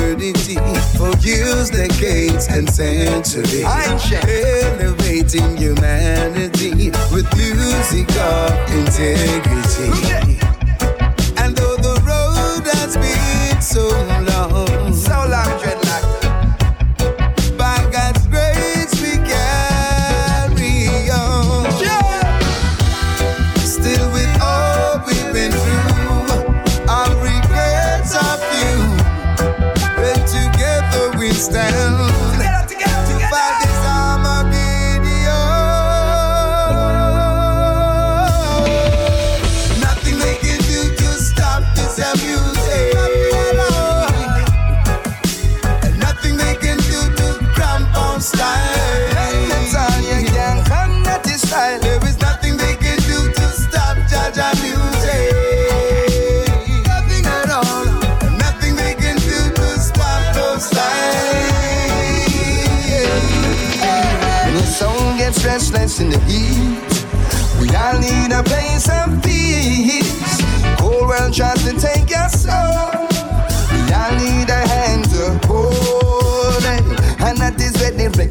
commodity for years, decades, and centuries. Elevating humanity with music of integrity. And though the road has been so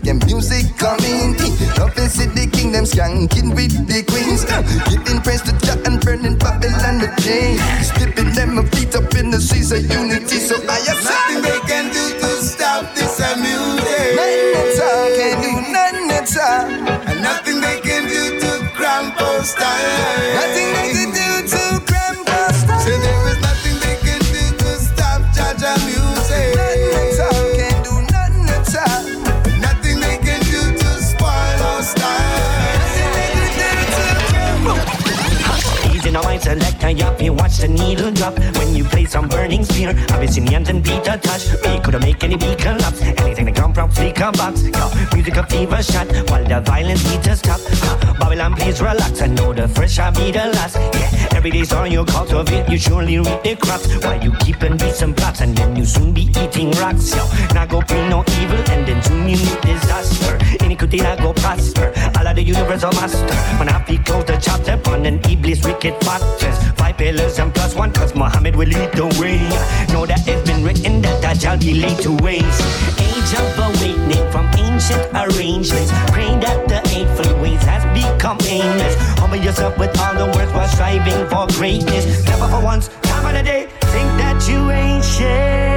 where the reggae music come in. Love is the kingdom skanking with the queens. Uh, Giving praise to Jah and burning Babylon the chain. Slipping them feet up in the seas of unity. So I have Nothing they can do to stop this music. Nothing at all, can't do nothing at all. And nothing they can do to cramp our style. Nothing they can do a yup. You watch the needle drop when you play some burning spear. Abyssinians and Peter Tosh. We couldn't make any beat collapse. Anything that come from speaker box. Yo, music a fever shot while the violence beat a stop. Uh, Babylon, please relax. I know the fresh shall be the last. Yeah, every day's on your cultivate. You surely reap the crops while you keep and decent plots. And then you soon be eating rocks. Yo, now go bring no evil and then soon you meet disaster. Iniquity that go prosper. All of the universal master. When I feel close the chapter upon an iblis wicked factors. Five pillars and plus one, cause Muhammad will lead the way. Know that it's been written that Dajjal be laid to waste. Age of awakening from ancient arrangements. Pray that the eightfold ways has become aimless. Humble yourself with all the words while striving for greatness. Never for once, time of the day, think that you ain't shit.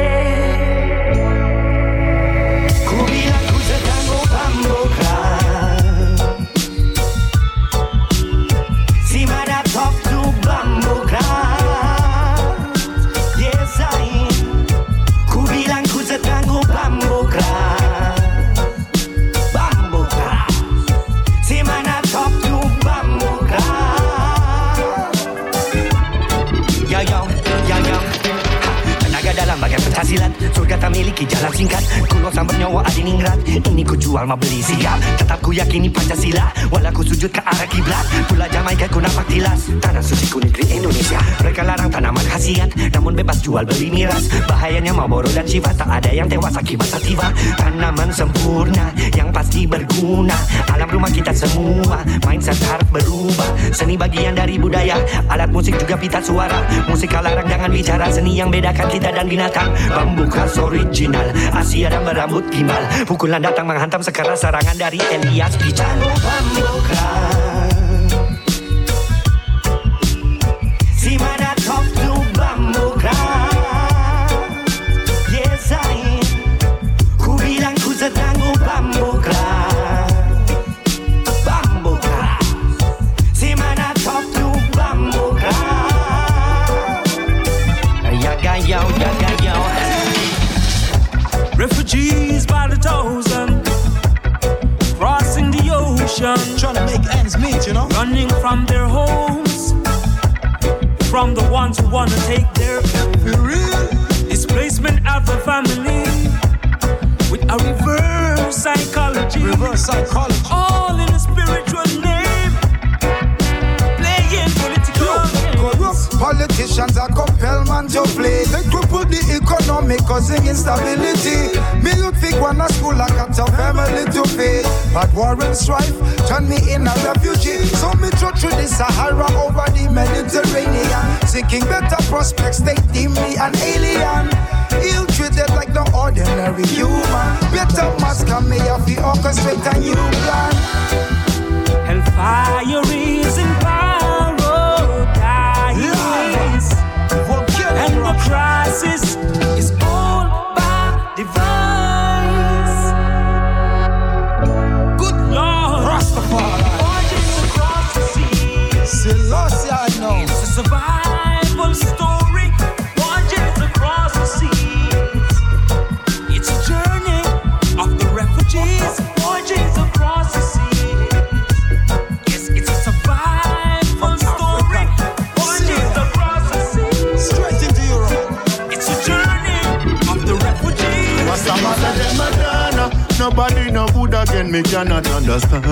Surga tak miliki jalan singkat. Kulo sang bernyawa adiningrat Ini ku jual mau beli siap. Tetap ku yakini Pancasila Walau ku sujud ke arah kiblat. Pula Jamaika ku nampak tilas. Tanah suci ku negeri Indonesia. Mereka larang tanaman khasiat Namun bebas jual beli miras. Bahayanya mau boro dan sifat Tak ada yang tewas akibat sativa. Tanaman sempurna Yang pasti berguna. Alam rumah kita semua Mindset harus berubah. Seni bagian dari budaya Alat musik juga pita suara. Musik larang jangan bicara Seni yang bedakan kita dan binatang. Bambu khas original Asia dan berambut gimbal. Pukulan datang menghantam sekeras serangan dari Elias Pican Bambu running from their homes, from the ones who wanna take their displacement of the family. With a reverse psychology, Reverse psychology. all in a spiritual name, politicians are compelled man to play. They cripple the economy, causing instability. Me youth think one a school like a tough family to pay. But war and strife turn me in a refugee. So me through through the Sahara over the Mediterranean. Seeking better prospects, they deem me an alien. Ill treated like no ordinary human. Better must come me off the orchestrate a new plan. Hellfire is in crisis is all by device. Good Lord, Rastafari. across the sea. Selassie, I know. It's a survival story. Nobody no good again, me cannot understand.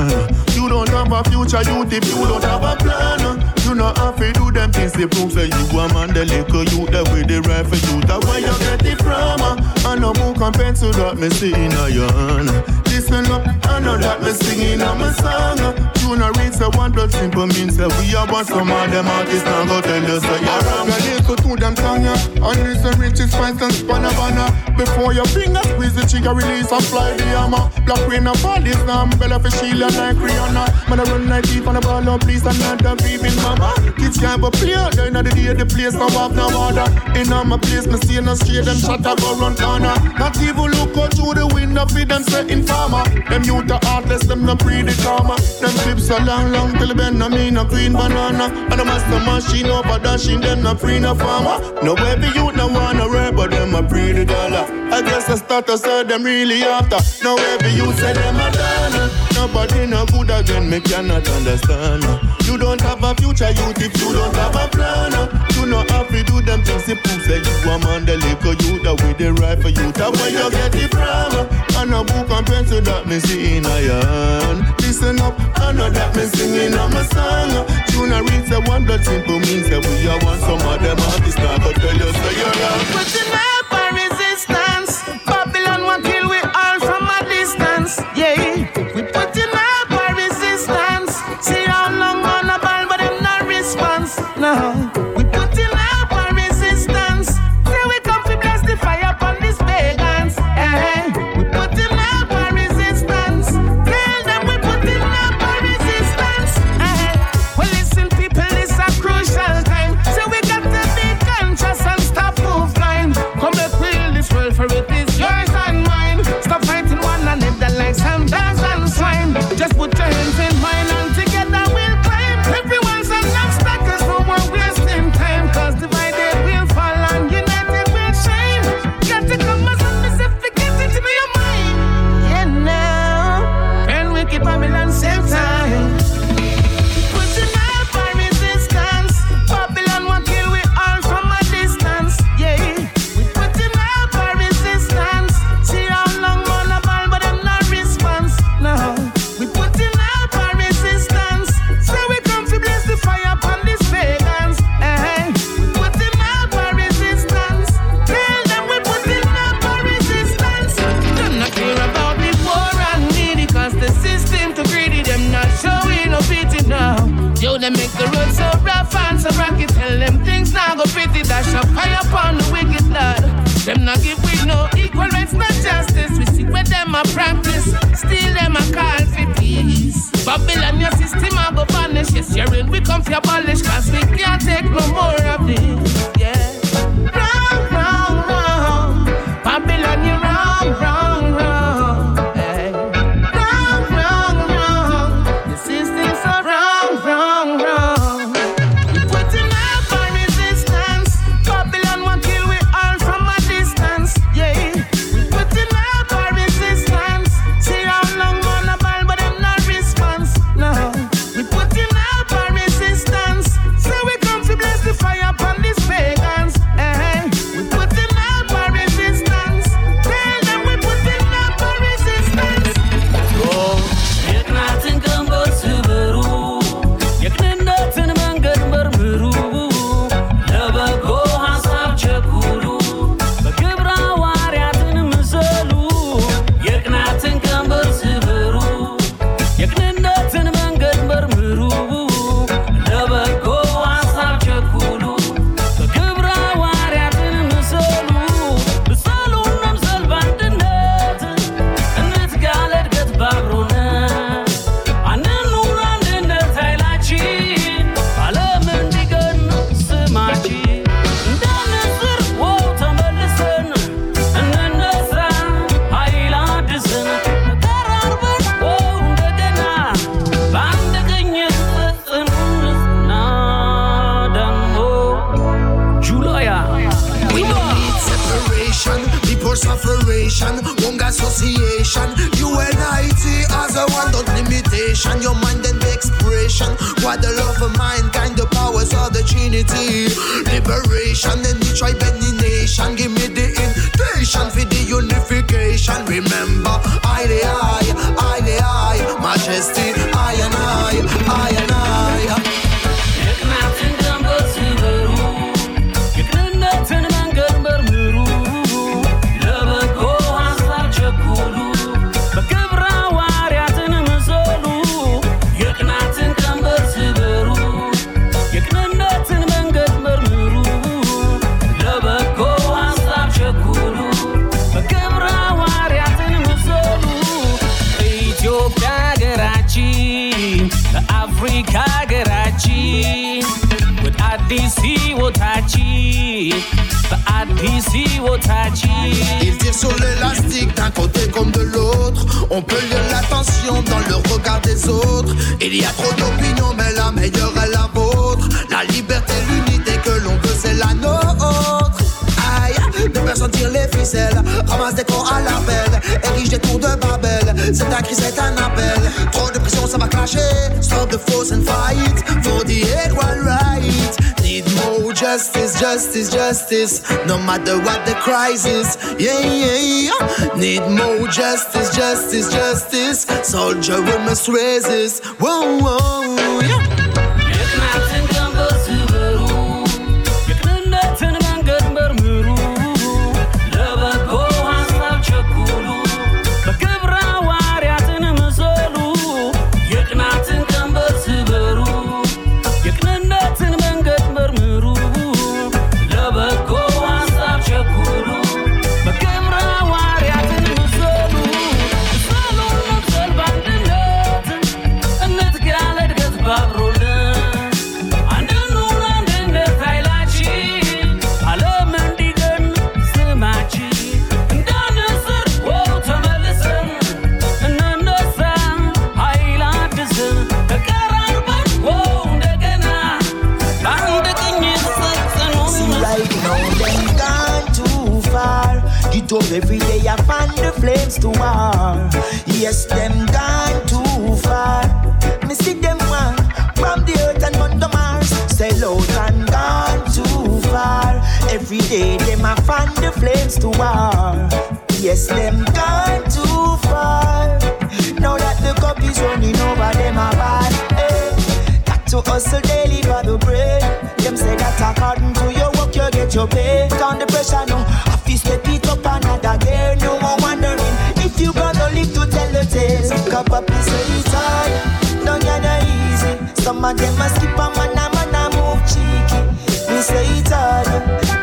You don't have a future, youth, if you don't have a plan. You not have to do them things to prove that you a man, the little youth, that with the for you. That's where you get it from. And no book and pencil that me see in a yarn. Listen up, I know that me singing on my song. Uh. You not read the one that simple means that we are one some of them artists now go tell you so you're wrong. I listen to them tongue, yeah. And listen, riches, spice and spanavana. Before your finger squeeze the trigger, release and fly the hammer. Black rain and fall is now, Bella for Sheila like Rihanna. Man, I run like deep on the ball, no please, and not the grieving mama. Kids can't but play, they know the day, the place, no have no order. In on my place, me see no straight, them shut up, go run corner. Not even look out through the window, feed them setting farmer. Them youth the heartless, them no pre the karma. Them clips so long, long till bend, no mean no green banana. And the master machine over dashing, them no free no farmer. No every youth no wanna rap, but them a pre the dollar. I guess the status so them really after. No every youth say them a done. Nobody no good again, me cannot understand. You don't have a future youth if you don't have a plan. You know have to do them things to prove that you a man, the little youth that with the right for you. That where you get it from. And a book and pencil that me see in a. Listen up, I know that me singing on my song. Tune a reads the one that simple means that we are one. Some of them artists go tell you so you're wrong. Putting up nation, Wong Association, UNIT as a one dot limitation. Your mind and expression, what the love of mankind, the powers of the Trinity, liberation and the tribe and the nation. Give me the invitation for the unification. Remember, I the I, I the I, majesty, Ils tirent sur l'élastique d'un côté comme de l'autre. On peut lire l'attention dans le regard des autres. Il y a trop d'opinions, mais la meilleure est la vôtre. La liberté, l'unité que l'on veut, c'est la nôtre. Aïe, de personnes sentir les ficelles. Ramasse des corps à la belle. Érige des tours de Babel. C'est un cri, c'est un appel. Trop de pression, ça va clasher. Stop the force and fight. For the equal right. Need justice, justice, justice. No matter what the crisis, yeah, yeah, yeah. Need more justice, justice, justice. Soldier, we must resist. Whoa, whoa, yeah. War. Yes, them gone too far. Me see them one from the earth and on the Mars. Sell out and gone too far. Every day them I find the flames to war. Yes, them gone too far. Now that the cup is running over them a bad. Hey. Got to hustle daily for the bread. Them say that according to your work you get your pay. Down the pressure now, up is say it's hard, don't get no easy. Some of them a skip a man a man a move cheeky. Me say it's hard,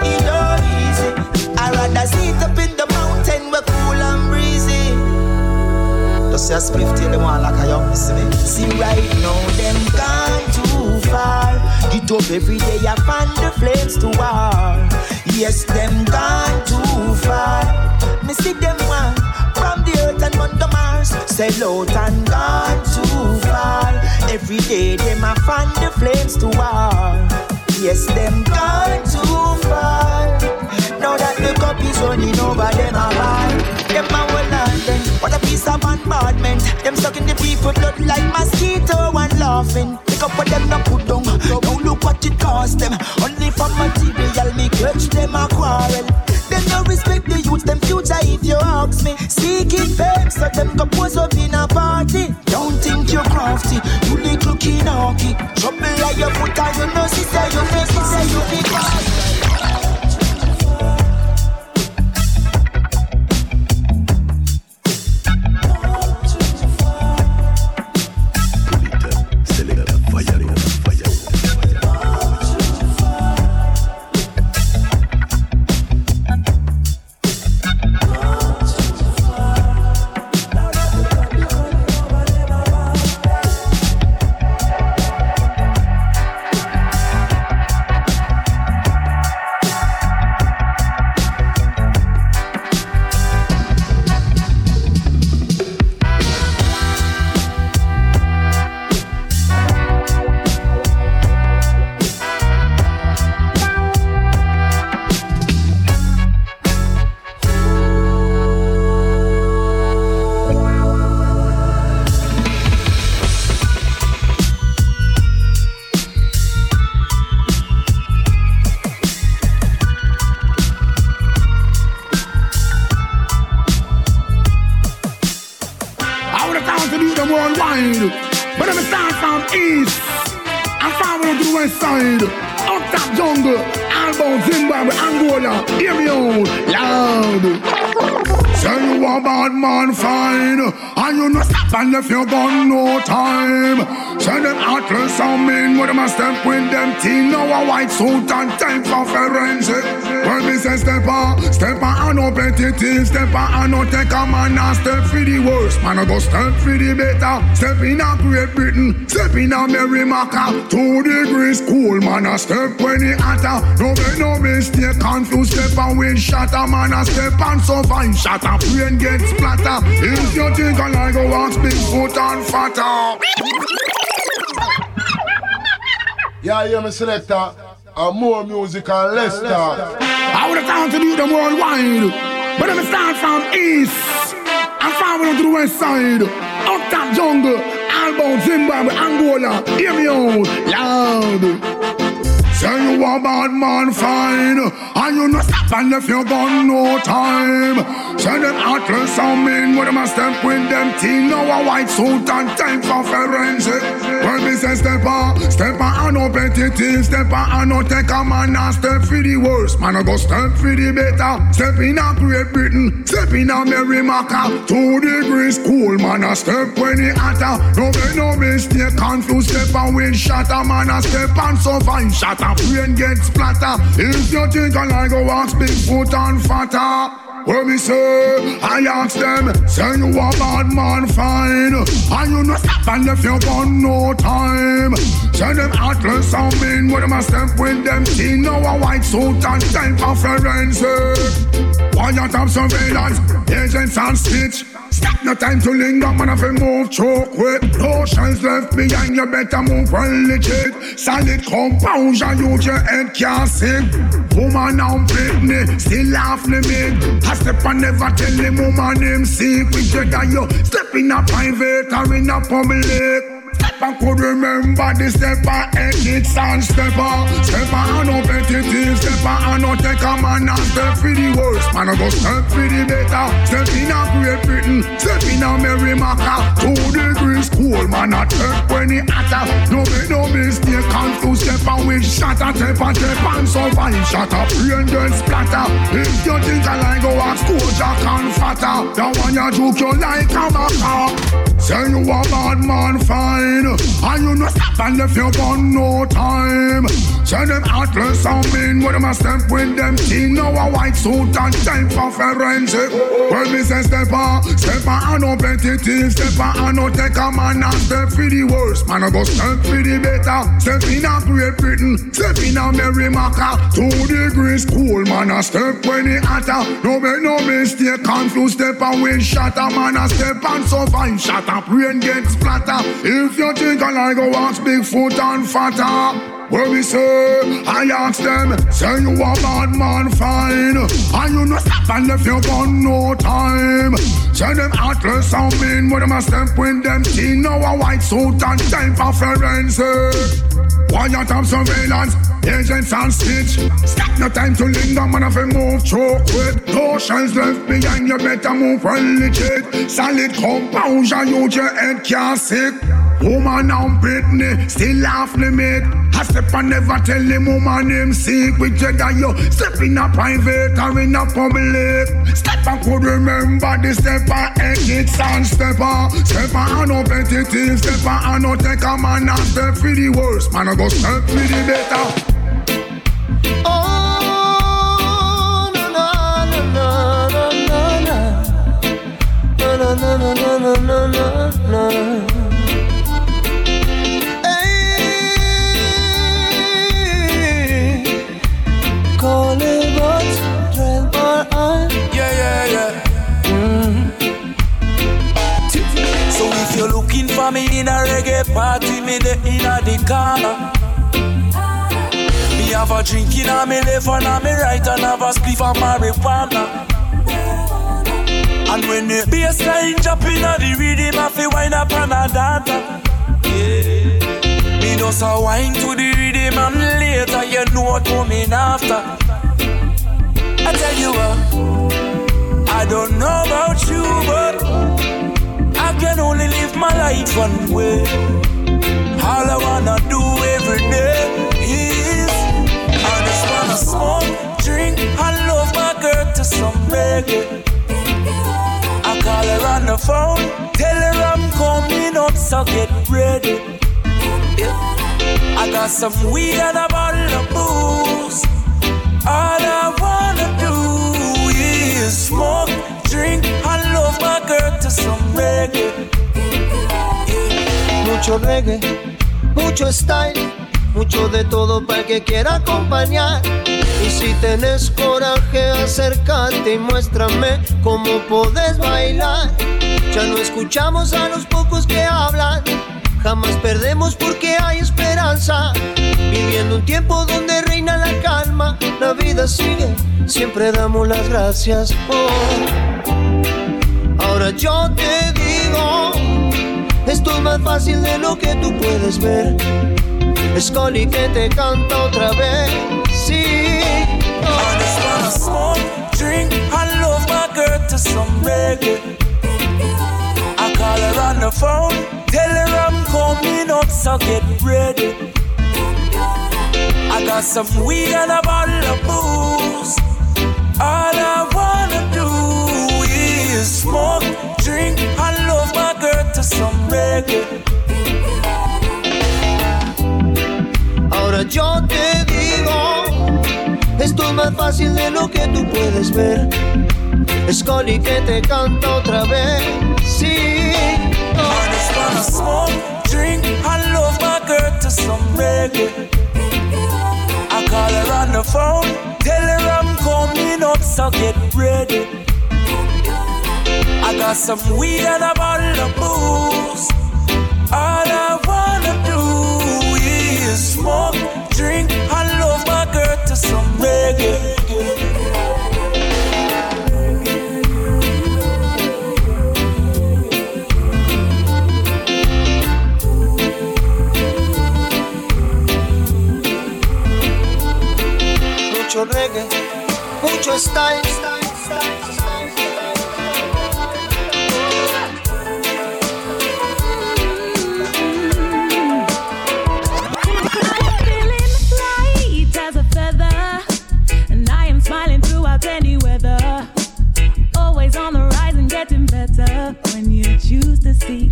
it no easy. I rather sit up in the mountain where cool and breezy. Just a spliff till them want like a young see me. See right now them gone too far. Get up every day I find the flames to war. Yes, them gone too far. Me see them one from the earth and on the Mars. Sell out and gone too far. Every day them I find the flames to war. Yes, them gone too far. Now that the cup is running over them a bar. Them a well London. What a piece of bombardment. Them sucking the people blood like mosquito and laughing. Pick up what them not put down. Now look what it cost them. Only for material me catch them a quarrel. Them no respect the youth, them future if you ask me. Seeking fame, so them go pose up in a party. Don't think you're crafty, you little kinaki. Trouble like your foot and you know, sister, you me say you be fast. For the worst Man I go step for the better Step in a Great Britain Step in a Merrimaca Two degrees cool Man I step when it hotter No make no mistake Confused step and with shatter Man I step and fine Shatter brain get splatter. If you think I like go wax big foot and fatter. Yeah, hear me selector. And more music and less talk. I would have time to do them worldwide. But I'm start from east west side. Top jungle, Albo, Zimbabwe, Angola. Hear me out loud. Say you a bad man fine And you no stop and left your gun no time Say them atlas some men With them a step with them team? Now a white suit and time for forensic. When me say step on Step on and no petty team Step on and no take a man And step for the worst. Man I go step for the better. Step in a Great Britain Step in a Merrimaca Two degrees cool Man I step when it hotter. No make no mistake Confused step and wind shatter. Man I step and fine shatter. A brain get splatter. If you think I like go ask foot and fatter. What me say? I ask them, say you a bad man fine And you no stop and left your gun no time Say them atlas and mean With them a step with them team Now a white suit and time for forensic eh? Why you top surveillance, agents and stitch Stop no time to linger, man, if you move choke with Lotions left behind, you better move well legit. Solid composure, use your head can't sing Woman and Britney, still off limit I step and never tell the woman name secret You you step in a private or in a public I could remember the stepper, exits and stepper. Stepper and no petty stepper and no take a man and step for the worst. Man, I go step for the better. Step in a Great Britain, step in a Merrimaca. Two degrees cool, man, I take when it hotter. No make no mistake, confused step and with shatter, step and step and so fine. Shut up, brain get splatter. If you think I like go school, Jack and fatter. The one you joke you like a maca. Say you a bad man, fine. And you no stop and left your gun no time. Say them atlas and mean with them a step with them team. Now a white suit and time for forensic. Well, me say step on, step on and no petty team. Step on and no take a man and step for the worst. Man, I go step for the better. Step in a Great Britain, step in a Merrimaca. Two degrees cool, man, a step when it hotter. No make no mistake, confused step and wind shatter. Man, a step and shut up, rain get splatter. If you think I like go ask Bigfoot and fatter. Where we say, I ask them, say you a bad man fine. And you no stop and left your gun no time. Say them atlas and mean with them a step with them team Now a white suit and time for forensic. Quiet of surveillance, agents and stitch Stop no time to linger, man if you move choke with No shells left behind, you better move well legit Solid composure, use your head can't sick Woman and Britney, still off limit. I step and never tell the woman name secret. Jedi, you step in a private or in a public. Step and could remember the stepper, exits and stepper. Stepper and no petty stepper and no take a man and step for the worst. Man, I go step for the better. Oh, no, no, no, no, no, no, no, no, no, no, no, no, no. for me in a reggae party, me the in a the corner. Me have a drink in a me left and a me right and have a spliff of marijuana. And when the bass line drop in a the rhythm, I feel wine up and a. Yeah. Me just a wine to the rhythm and later you know what coming after. I tell you what, I don't know about you, but I can only live my life one way. All I wanna do every day is I just wanna smoke, drink, and love my girl to some reggae. I call her on the phone, tell her I'm coming up, so get ready. Yeah. I got some weed and a bottle of booze. All I wanna do is smoke, drink, and love my girl to some reggae. Mucho reggae, mucho style, mucho de todo para el que quiera acompañar. Y si tenés coraje, acércate y muéstrame cómo podés bailar. Ya no escuchamos a los pocos que hablan, jamás perdemos porque hay esperanza. Viviendo un tiempo donde reina la calma, la vida sigue, siempre damos las gracias. Oh. Ahora yo te digo, esto es más fácil de lo que tú puedes ver. Coli que te canta otra vez, sí. I wanna smoke, drink, and love my girl to some reggae. I call her on the phone, tell her I'm coming up, so get ready. I got some weed and a bottle of booze. All I wanna do is smoke, drink, and love my girl to some reggae. Ahora yo te digo, esto es más fácil de lo que tú puedes ver. Es Coli que te canta otra vez, sí. I just wanna smoke, drink, and love my girl to some reggae. I call her on the phone, tell her I'm coming up, so get ready. I got some weed and a bottle of booze. All I wanna do is smoke, drink, and love my girl to some reggae. Always on the rise and getting better when you choose to see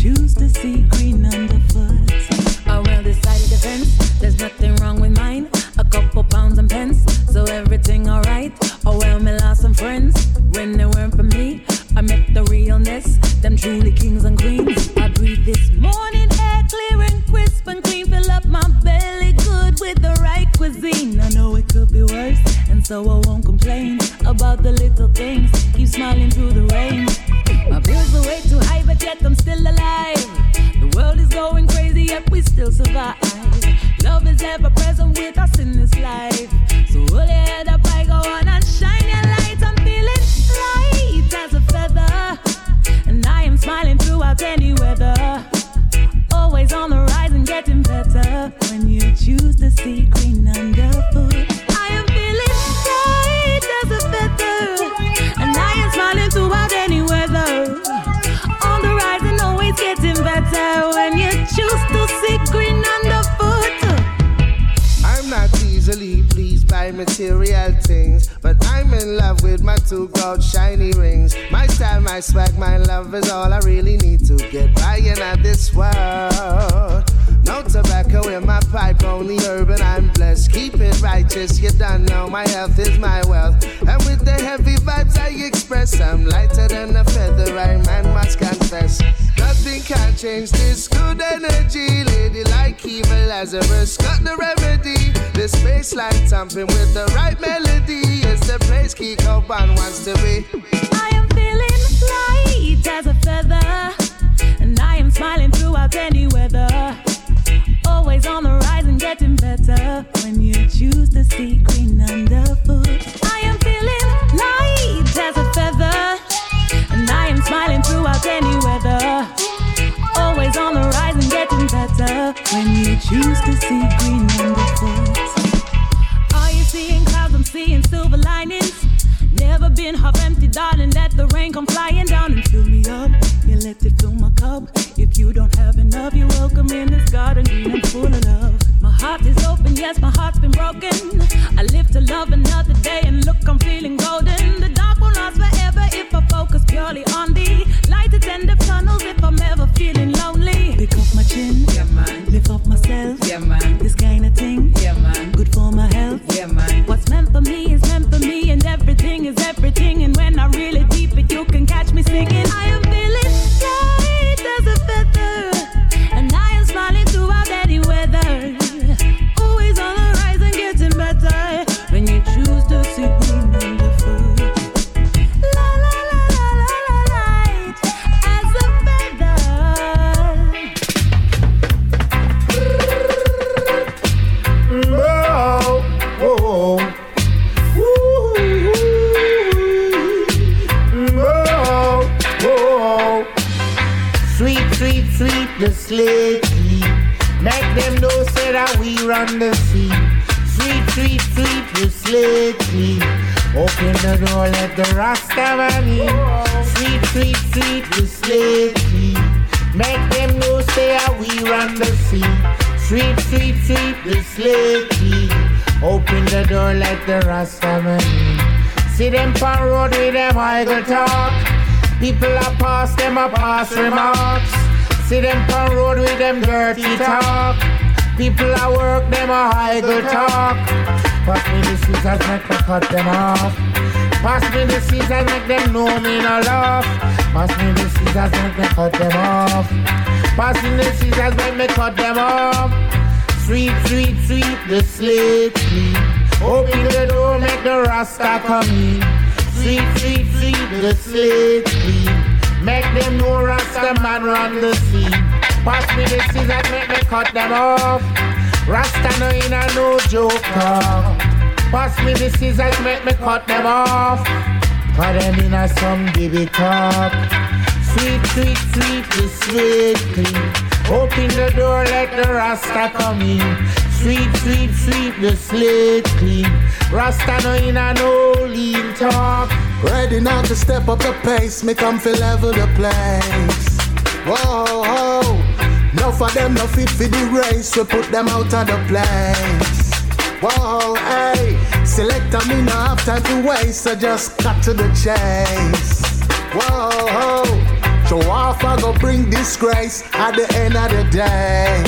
choose to see swag, my love is all I really need to get by in this world. No tobacco in my pipe, only urban. I'm blessed. Keep it righteous, you don't know my health is my wealth. And with the heavy vibes I express, I'm lighter than a feather. I man must confess. Nothing can change this good energy. Lady like evil Lazarus got the remedy. This bass line thumping with the right melody is the place Kiko Ban wants to be. I am light as a feather, and I am smiling throughout any weather. Always on the rise and getting better when you choose to see green underfoot. I am feeling light as a feather, and I am smiling throughout any weather. Always on the rise and getting better when you choose to see green underfoot. Are you seeing clouds? I'm seeing been half empty, darling. Let the rain come flying down and fill me up. You let it fill my cup. If you don't have enough, you're welcome in this garden and full of love. My heart is open, yes, my heart's been broken. I live to love another day, and look, I'm feeling golden. The dark won't last forever if I focus purely on the light at end of tunnels. If I'm ever feeling lonely, pick up my chin, yeah man. Lift up myself, yeah man. This kind of thing, yeah man. Good for my health, yeah man. What's meant for me is everything is everything. And when I really deep it, you can catch me singing. We run the sea. Sweet, sweet, sweet, the slate Open the door, let the Rasta man in. Sweet, sweet, sweet, the slate Make them know say we run the sea. Sweet, sweet, sweet, the slate Open the door, let the Rasta man in. See them pan road with them idle talk. People are pass them a pass remarks. See them pan road with them dirty talk. People are work them a idle talk. Pass me the scissors, make me cut them off. Pass me the scissors, make them know me no love. Pass me the scissors, make me cut them off. Pass me the scissors, make me cut them off. Sweet, sweet, sweet, the slate clean. Open the door, make the Rasta come in. Sweet, sweet, sweet, the slate clean. Make them know Rasta man run the scene. Pass me the scissors, make me cut them off. Rasta no in a no joker. Pass me the scissors, make me cut them off. Cut them in a some baby talk. Sweet, sweet, sweet, the slate clean. Open the door, let the Rasta come in. Sweep, sweep, sweep the slate clean. Rasta no in a no lean talk. Ready now to step up the pace, make them feel level the place. Whoa, whoa. No for them, no fit for the race, we put them out of the place. Whoa, hey, select them in, no have time to waste, so just cut to the chase. Whoa, show off, I go bring disgrace at the end of the day.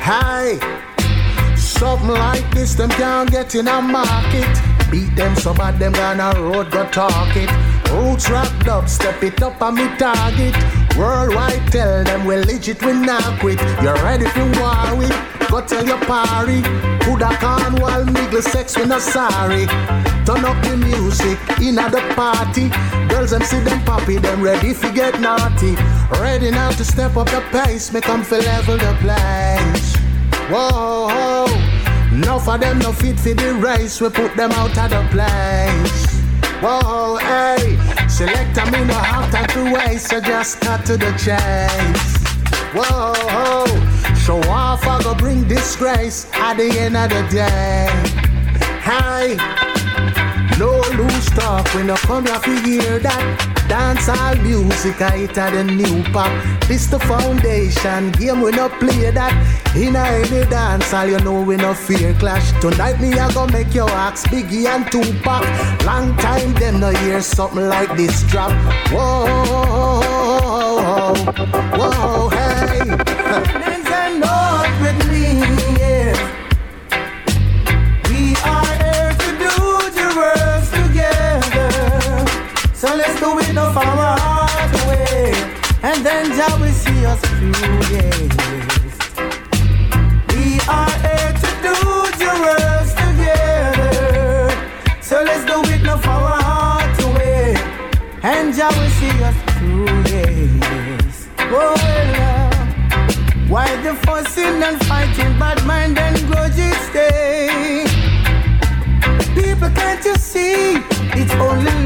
Hey, something like this, them can't get in a market. Beat them, some of them gonna road go talk it. Roots rock dub, step it up on me target. Worldwide tell them we legit, we not quit. You're ready for war with? Go tell your party. Coulda Cornwall, niggle sex, we not sorry. Turn up the music in at the party. Girls them see them poppy, them ready for get naughty. Ready now to step up the pace, make them feel level the place. Whoa, whoa. no for them no fit for the race, we put them out of the place. Whoa, hey, select them in no have time to waste, so just cut to the chase. Whoa, whoa, show off, I go bring disgrace at the end of the day. Hey, no loose talk when I come here to hear that. Dance all music, I at the new pop. This the foundation, game we no play that. In a any dance, all you know we no fear clash. Tonight me I go make your axe Biggie and Tupac. Long time them no hear something like this drop. Whoa, whoa, hey. With me, So let's do it no heart away. And then Jah will see us through, yes. We are here to do the works together. So let's do it no heart away. And Jah will see us through, yes. Oh, love. Why the fussing and fighting, bad mind and grudges stay? People, can't you see? It's only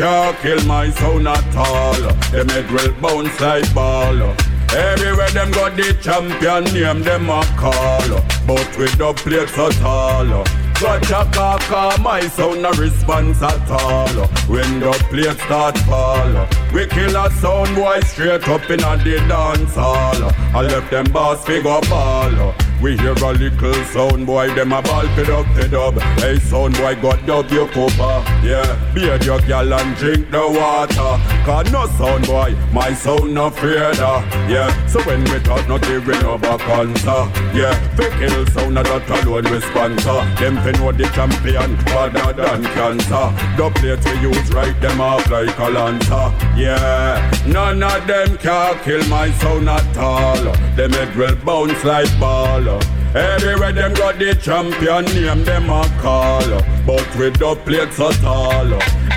can't kill my sound at all. Them head will bounce like ball. Everywhere them got the champion name them a call. But with the plates at all. Gotcha kaka, uh, my sound no response at all. When the plate start fall, we kill a sound boy straight up in a the dance hall. I left them boss figure ball. We hear a little sound boy, them a ball fed up, fed up. Hey, sound boy, got dub your copper. Uh. Yeah, beard your gal and drink the water. Cause no sound boy, my sound no fear da. Yeah, so when we talk, not no back answer. Yeah, fake kill sound, not that alone response. Them fi know the champion, harder than cancer. The plate we use, right them off like a lancer. Yeah, none of them can kill my sound at all. Them head will bounce like ball. Everywhere them got the champion name them a call But with the plates at all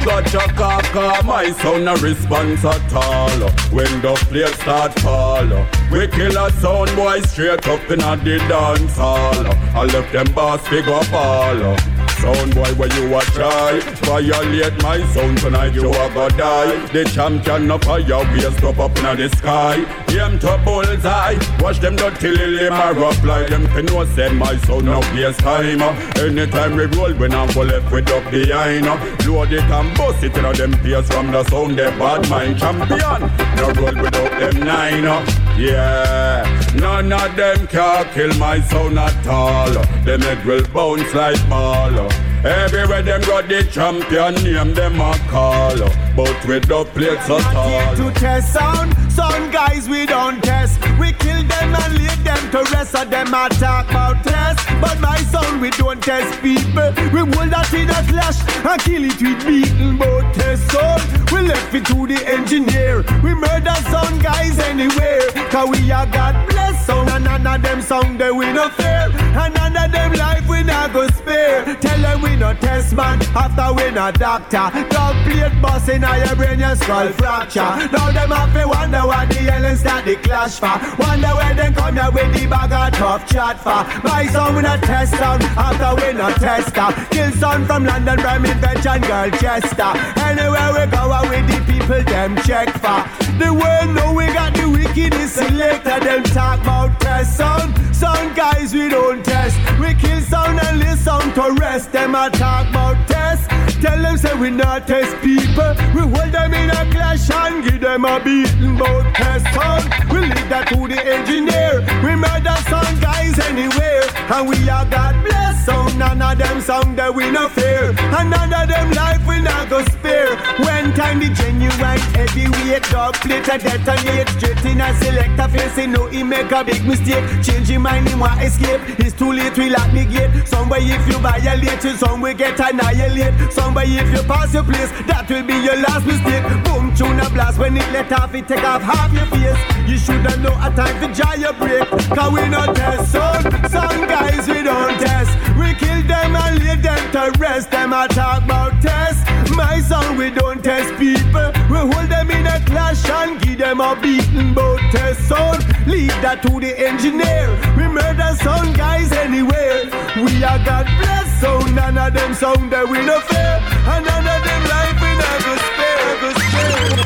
Got your kaka, my sound a response at all When the plates start fall We kill a sound boy straight up in a the dance hall I left them boss figure ball Sound boy where you a try. Violate my sound tonight you a go die. The champion of fire we a stop up in the sky. Aim to bullseye Watch them dirty lily my rough like them can know say my sound no waste time Anytime we roll when I'm go left with up behind Load it and bust it in them peers from the sound they bad mind champion. No roll without them nine Yeah None of them can kill my sound at all. Them head will bounce like ball Everywhere them got the champion name them a call But with the plates at all to test sound. Some guys we don't test. We kill them and leave them to rest. So them a talk about test. But my sound we don't test people. We hold that in a clash and kill it with beaten. But test sound. We left it to the engineer. We murder some guys anywhere. Cause we a God bless sound. And none of them sound they we no fear. And none of them life we not go spare. Tell them we no test man. After we no doctor. Dog plate bust in your brain your skull fracture. Now them have to wonder why the hell start the clash for. Wonder where they come here with the bag of tough chat for. My son we test sound. After we no tester. Kill son from London, Birmingham, girl Chester. Anywhere we go with the people them check for. The world know we got the wickedest selector. Them talk about sound. Some guys we don't test. We kill sound and listen to rest. Them a talk about test. Tell them say we not test people. We hold them in a clash and give them a beating bout test sound. We leave that to the engineer. We murder some guys anywhere. And we are God bless sound. None of them sound that we no fear. And none of them life we not go spare. When time the genuine heavyweight dog plate a detonate straight in a selector face. No, he make a big mistake. Change his mind, he want escape. It's too late, we lock the gate. Somebody if you violate some will get annihilate. Somebody if you pass your place, that will be your last mistake. Boom, tune a blast when it let off, it take off half your face. You shoulda know a time to dry your break. Cause we not test some, some guys we don't test. We kill them and leave them to rest. Them a talk about test. My son we don't test people. We hold them in a clash and give them a beating bout test sound. Leave that to the engineer. We murder some guys anywhere. We are God bless so none of them sound that we no fear. And none of them life we never spare, never spare.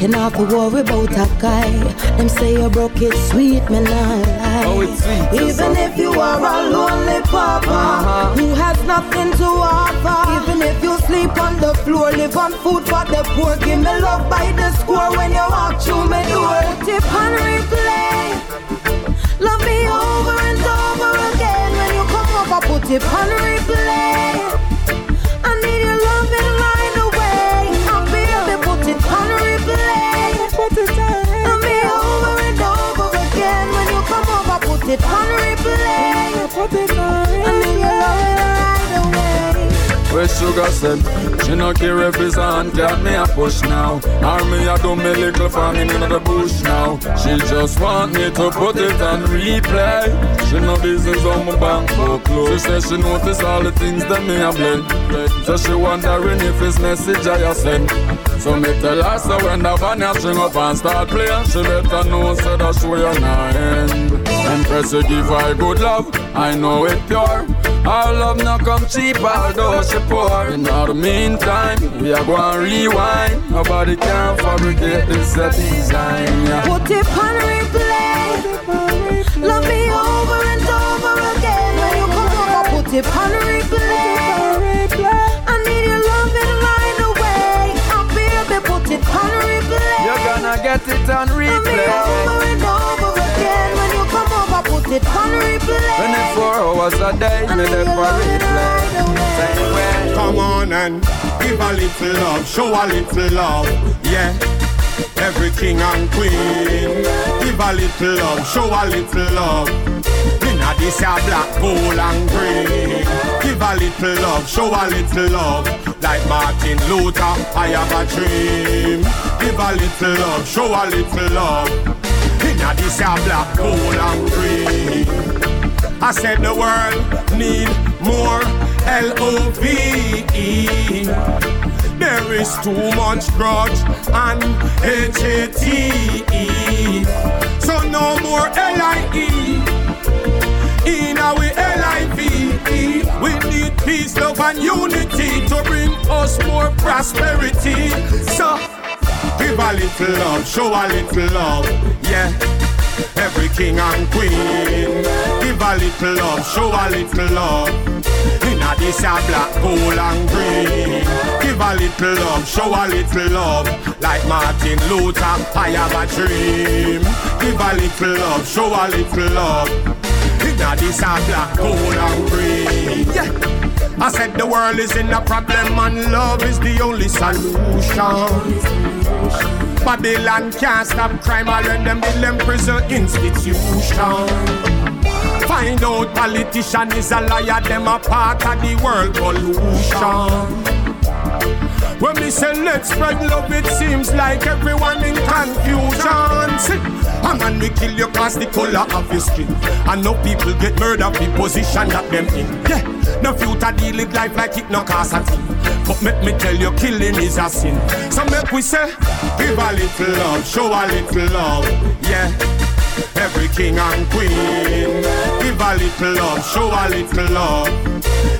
Have your back and have to worry about a guy. Them say you broke it sweet, me not lie. Oh, it's sweet. Even if you are a lonely papa uh-huh. who has nothing to offer. Even if you sleep on the floor, live on food for the poor. Give me love by the score when you walk through my door. Tip on replay. Love me over and over again when you come over, put it on replay. Where sugar said She no care if it's on cat me a push now. Or me a do me little farming in the bush now. She just want me to put it on replay. She no business on my bank book close She say she notice all the things that me a blend. So she wondering if it's message I send. So me tell her so when the van string up and start playing She better know so that she will not end. Empress you give her good love I know it pure Our love not come cheap although she poor In the meantime we are going rewind Nobody can fabricate this uh, design yeah. Put it on replay. Love me over and over again when you come over. Put it on replay. I need your love and right away. Oh baby, put it on replay. You're gonna get it on replay it on replay. 24 hours a day me there for replay Same way Come on and give a little love, show a little love, yeah. Every king and queen, give a little love, show a little love. Inna this a black, gold and green. Give a little love, show a little love. Like Martin Luther, I have a dream. Give a little love, show a little love. Inna this a black, gold and green. I said the world need more L-O-V-E. There is too much grudge and H-A-T-E. So no more L-I-E. In our L-I-V-E. We need peace, love and unity to bring us more prosperity. So give a little love, show a little love, yeah. Every king and queen, give a little love, show a little love. Inna this a black, gold and green. Give a little love, show a little love. Like Martin Luther, I have a dream. Give a little love, show a little love. Inna this a black, gold and green. Yeah. I said the world is in a problem and love is the only solution. Babylon can't stop crime, I learn them in them prison institution. Find out politician is a liar, them a part of the world pollution. When we say let's spread love, it seems like everyone in confusion. See, a man we kill you cause the color of his skin. And no people get murdered for position that them in. Yeah, no future deal with life like it no cost a thing. But make me tell you, killing is a sin. So make we say, give a little love, show a little love. Yeah. Every king and queen, give a little love, show a little love.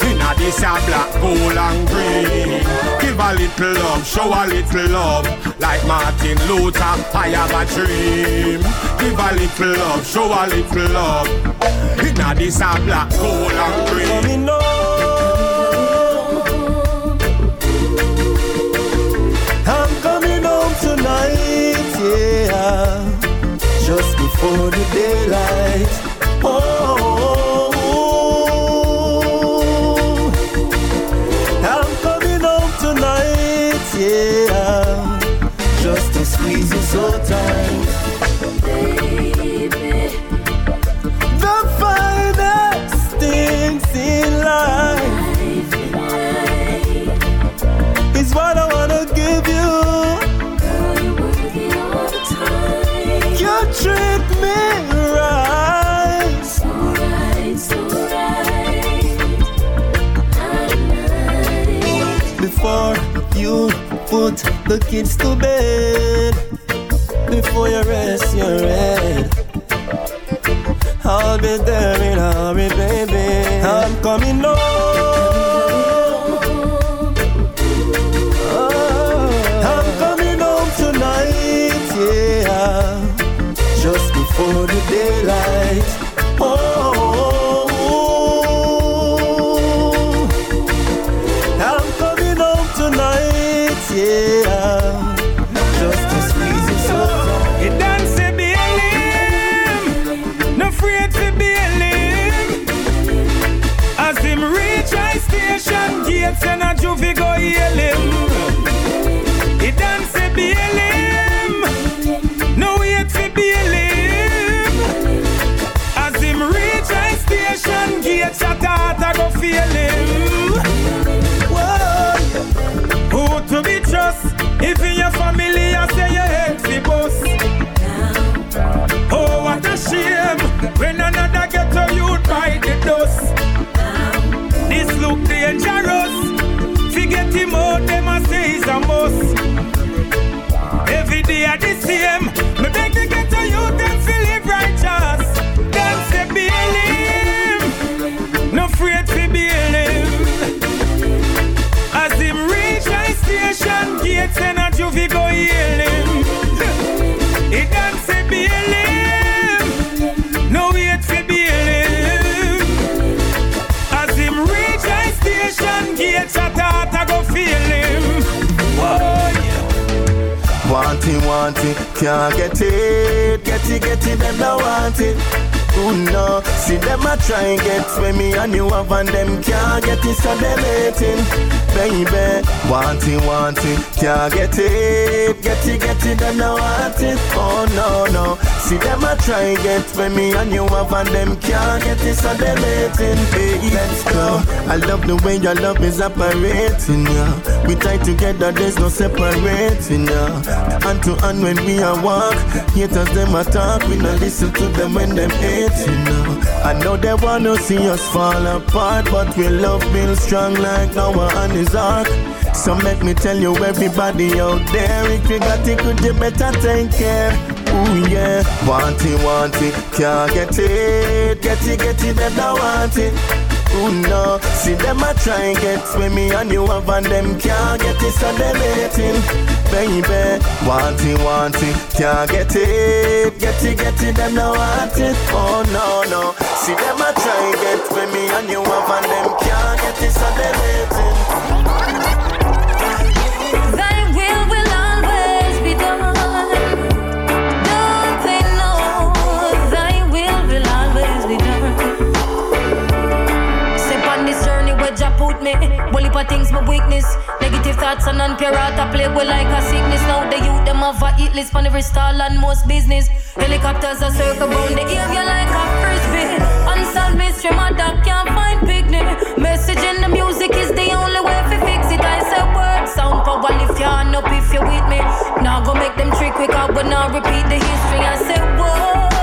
Inna this a black, gold and green. Give a little love, show a little love. Like Martin Luther, I have a dream. Give a little love, show a little love. Inna this a black, gold and green. Just before the daylight. Oh, I'm coming home tonight, yeah. Just to squeeze you so tight. The kids to bed, before you rest your head, I'll be there in a hurry, baby. I'm coming home. Juvie go heal him. Done say be a limb, no wait be a limb. As him reach high station gates, a thought I go feel him. Whoa, Want it, want it, can't get it. Get it, get it, them don't want it. Who know? See them a try and get where me and you have and them can't get it, so they waiting. Baby, want it, want it, can't get it. Get it, get it, them don't want it. Oh no, no. See them a try and get where me and you have and them can't get it, so they waiting. Baby, let's go. I love the way your love is operating, yeah. We tie together, there's no separating, yeah. Hand to hand when we are walk, haters them attack. We no listen to them when them hate, you know. I know they wanna see us fall apart, but we love build strong like Noah and his ark. So make me tell you, everybody out there, if you got it, could you better take care? Ooh yeah, want it, want it, can't get it, get it, get it, don't want it. Ooh no, see them a try get where me and you have and them can't get it, so they waiting. Baby, want it, want it, can't get it, get it, get it, them don't want it. Oh no, no, see them a try get where me and you have and them can't get it, so they waiting. Weakness. Negative thoughts and I play with like a sickness. Now the youth, them have a hit list on every stall and most business. Helicopters are circle round the area like a frisbee. Unsolved mystery, my dog can't find picnic. Message in the music is the only way to fix it. I say word, sound power, lift your hand up if you're with me. Now go make them trick quick out, but now repeat the history. I say word.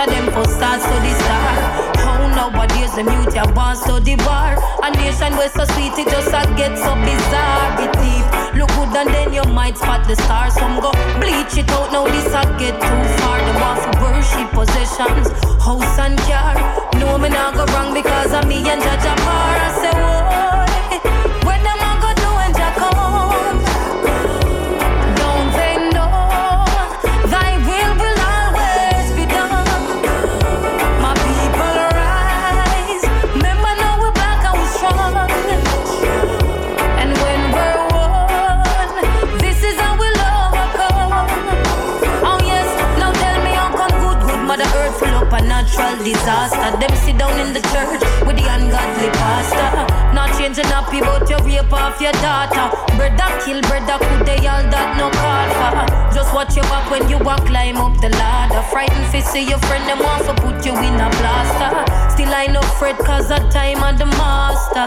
I them for stars to the star. How nowadays them youth ya born so the bar. A nation where so sweet it just a get so bizarre. It deep, look good and then you might spot the stars. Some go bleach it out now this a get too far. They want for worship possessions, house and car. No me not go wrong because of me and Jah Bar. I say boy, disaster. Them sit down in the church with the ungodly pastor. Not changing up about your rape off your daughter. Brother kill brother, could they all that no call for? Just watch your back when you walk, climb up the ladder. Frightened fi see your friend, them want to put you in a blaster. Still I no fret cause of time of the master.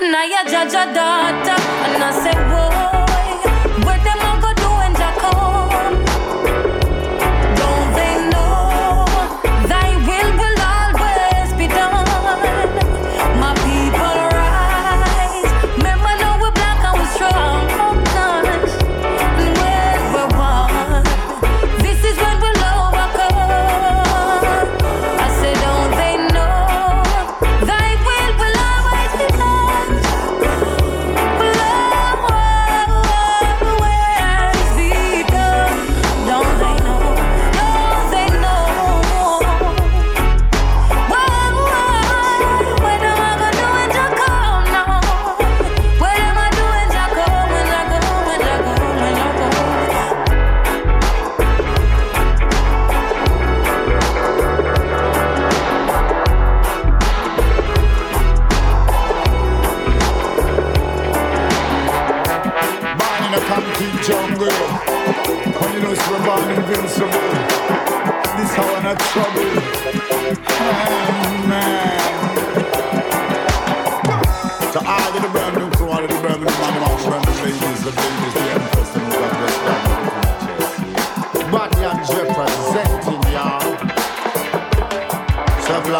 Now you judge a daughter, and I say, boy,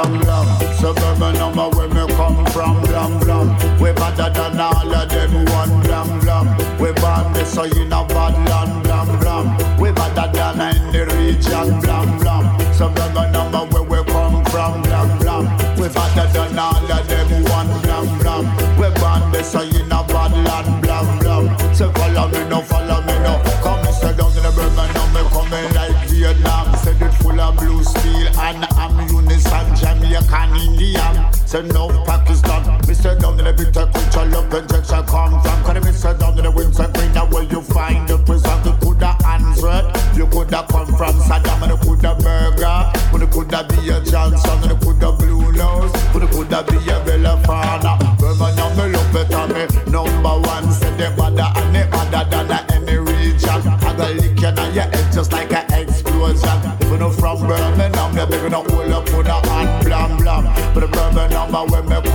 blam blam, suburban number where me come from, blam blam. We better than all of them, one blam blam. We born this so you know bad land, blam blam. We better than any region, blam blam. Suburban number where we come from, blam blam. We better than all of them, one blam blam. We born this so you know and ammunition, Jamaican Indian. Say no Pakistan. Me say down in the bitter culture, love injection come from. Cause me say down in the winter green, where you find the prison. You coulda answered, you coulda come from Saddam, and you coulda burger, and you coulda be a Johnson, and you coulda blue nose, and you coulda be a Belafana. Birmingham, me love better me number one. Say the better no hold up with a hand blam blam. But the Birmingham where me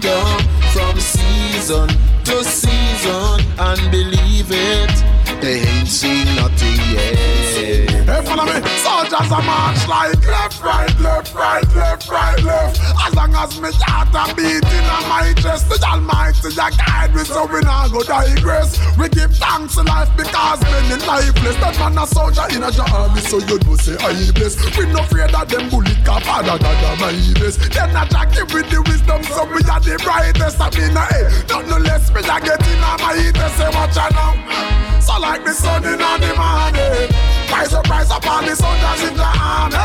freedom from season to season, and believe it, they ain't seen nothing yet. Hey, follow me. Soldiers a march like left, right, left, right, left, right, left. As long as me heart a beating on my chest, the Almighty a guide me so we not go digress. We give thanks to life because many lifeless. That man a soldier in a army, so you know say I bless. We no afraid of them bullet car, father God a my best. Then a jack give with the wisdom, so we are the brightest. I mean, hey, not no less me a get in on my best. Say watch out now. So like the sun in the morning. Rise up, rise up on the soldiers in the army.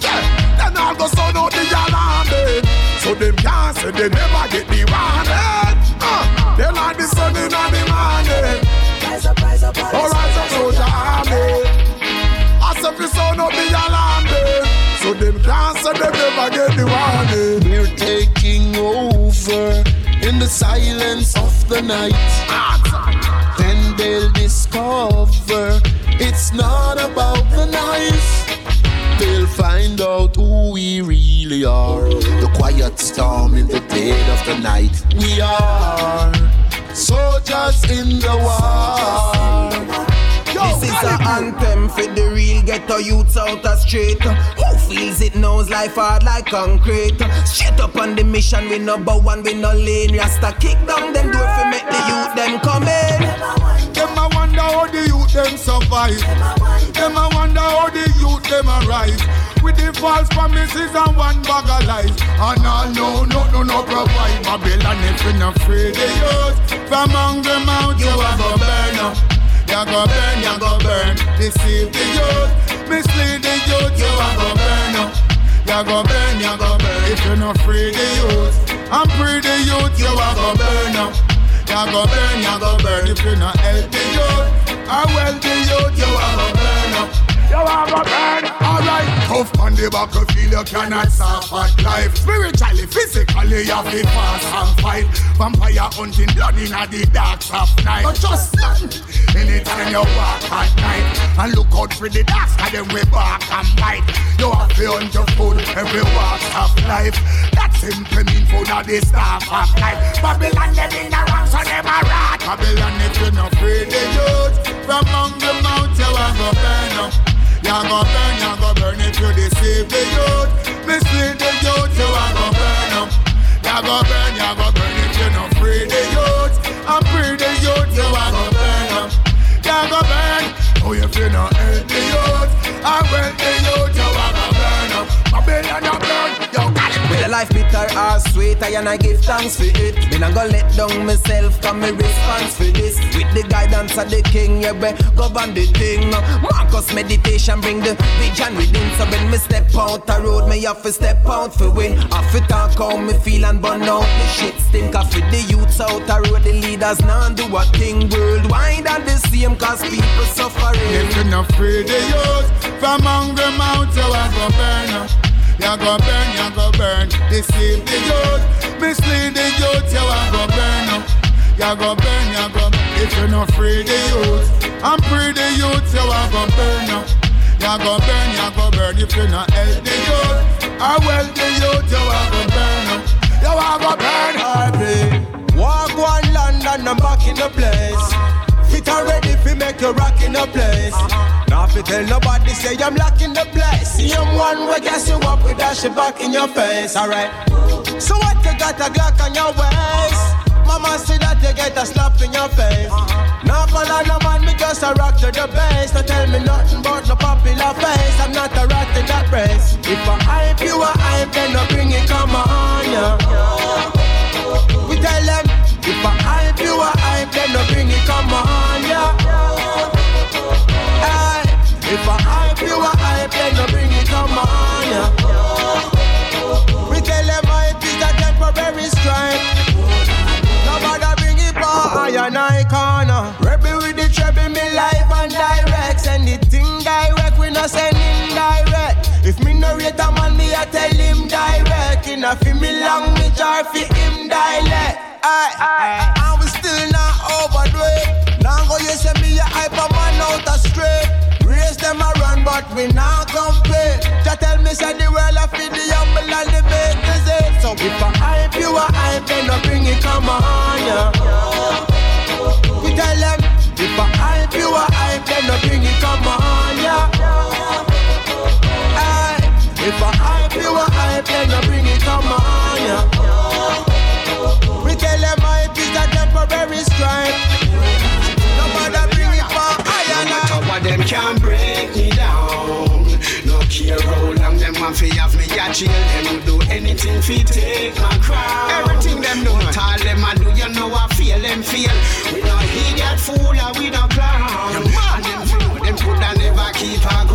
Yeah, then all go sun out the alarm. So them can't say they never get the warning. Uh, they like the sun in the morning. Rise up, rise up, oh, rise up, soldier army. As if the sun out the alarm. So them can't say they never get the warning. We're taking over in the silence of the night. Then they'll discover it's not about the nice. They'll find out who we really are. The quiet storm in the dead of the night. We are soldiers in the war. This oh, is an anthem for the real ghetto youths out the street. Who feels it knows life hard like concrete. Straight up on the mission, we number one, we no lane. Rasta kick down them door for make the youth them come in. Them a wonder how the youth them survive. Them a wonder how the youth them arise. With the false promises and one bag of lies. And all no, no, no, no provide. Babylon if you not free the youth. From among them out you a go burn up. You go burn, you go burn. Deceive the youth. Mislead the youth, you a go burn oh. up. You go burn, you go burn. If you not free the youth. And free the youth, you a go burn oh. up. You go burn, you go burn if you not help the youth. I well the youth, you a go burn up. You a go burn. Alright, tough on the battlefield, you cannot suffer life. Spiritually, physically, you feel fast and fight. Vampire hunting blood in the dark of night. But just stand anytime you walk at night and look out for the dark, and then we bark and bite. You have to hunt your food every walk of life. That simply mean food of the staff of life. Babylon, them in the wrong, so them a rat. Babylon, if you're not free the youth from among the mount, you a go burn up. I go burn, I go burn if you deceive the youth. Mislead the youth, so I go burn them. I go burn, I go burn if you not free the youth. I'm free the youth, so I go burn them. I go burn, oh if you not help the youth, I will the youth. Life bitter or sweet, I and I give thanks for it. Me not gonna let down myself, come me response for this. With the guidance of the king, yeah, we govern the thing. Uh, Marcus meditation bring the vision within. So when me step out the road, me have to step out for win. Have to talk how me feel and burn out the shit. Stink off with the youths out the road, the leaders now do a thing worldwide and the same cause people suffering. If you're not free the youth from hunger mouth, you are go burn. You go burn, you go burn. Deceive the youth, mislead the youth, you are go burn. Up. You go burn, you go. If you're not free the youth, I'm free the youth, you are go burn. Up. You go burn, you go burn. If you're not help the youth, I well the youth, you are go burn. Up. You are go burn. I. Walk one London, I'm back in the place. Fit already fi make you rock in the place. Now fi tell nobody say I'm locking the place. See I'm one way gas you up with that shit back in your face. Alright. So what you got a Glock on your waist? Mama say that you get a slap in your face. Now follow no man, me just a rock to the base. Don't tell me nothing about no popular face. I'm not a rat in that race. If I hype you I hype, then no bring it, come on, yeah. We tell them if I hype you a hype, then no bring it, come on, yeah. Hey, if I hype you a hype, then no bring it, come on, yeah. And we still not overdo it. Now go you say me a hype a man out a straight. Race them a run, but we not compete. Just tell me say the world a feed the humble and the bakers it. Eh? So if I hype you a hype, then no bring it come on, yeah. We tell them Top of them can break me down. No care how long them want fi have me a jail. Them will do anything fi take my crown. Everything them do, not all them a do, you know I feel them feel. We no idiot fool and we no clown. And them feel them coulda never keep a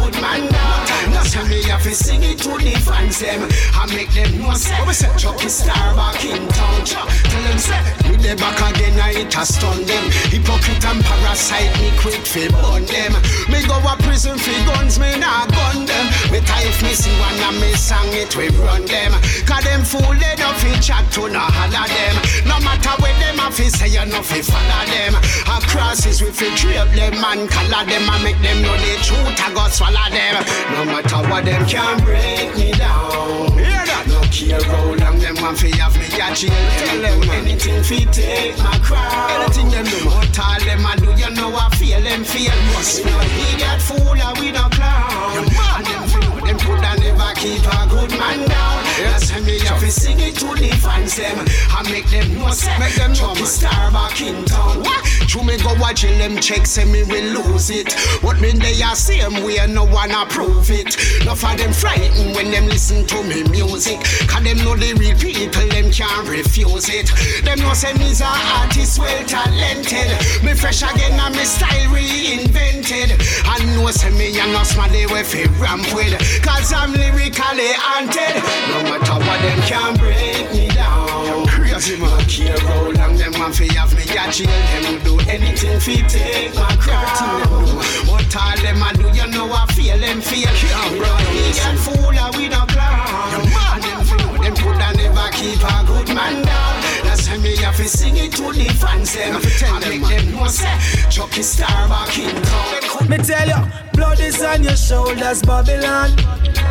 me have to sing it to the fans them and make them know say Chukki Starr back in town. Chuck, Tell them say we the back again and it a stun them. Hypocrite and parasite me quick fi burn them. Me go a prison fi guns me nah gun them. Me tie if me see one and me song it we run them. Cause them fool they no fi chat to no holler them. No matter where them a fi say you no fi follow them. And crosses we fi drape them and color them and make them know the truth I go swallow them. No matter what them can break me down. Hear that? No care how long them want fi have me a jail. Tell them anything fi take my crown. Anything them do. But all them a do you know I feel them feel. We no idiot fool and we no clown. And them feel them coulda never keep a good man down. That's why me have to sing it to the fans them and make them know make them Chukki Starr back in town. True me go watch them check say me will lose it. What mean they are same way no one approve it. No for them frightened when them listen to me music. Cause them know the real people them can't refuse it. Them know say me's a artist well talented. Me fresh again and me style reinvented. And know say me and no somebody we fi ramp with. Cause I'm lyrically haunted. No matter what them can break me down. Crazy man. Care how long them want fi have me a jail. Them will do anything fi take my crown. But all them a do, you know I feel them feel. No idiot fool and we no clown. And them feel them coulda never keep a good man down. That's why me have to sing it to the fans them and make them know say Chukki Starr back in town. Me tell you, blood is on your shoulders, Babylon.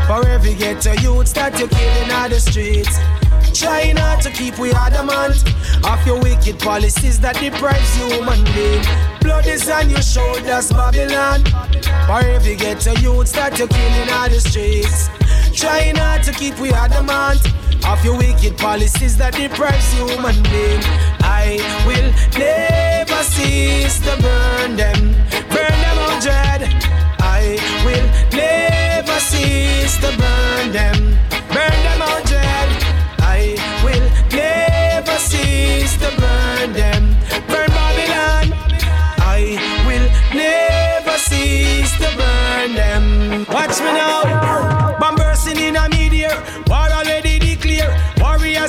For every ghetto youths that you're killing on the streets. Try not to keep we adamant of your wicked policies that deprives human being. Blood is on your shoulders, Babylon. For every ghetto youths that you're killing on the streets. Try not to keep we adamant of your wicked policies that deprives human being. I will never cease to burn them, burn them hundred. I will never cease to burn them, burn them hundred. I will never cease to burn them, burn Babylon. I will never cease to burn them. Watch me now.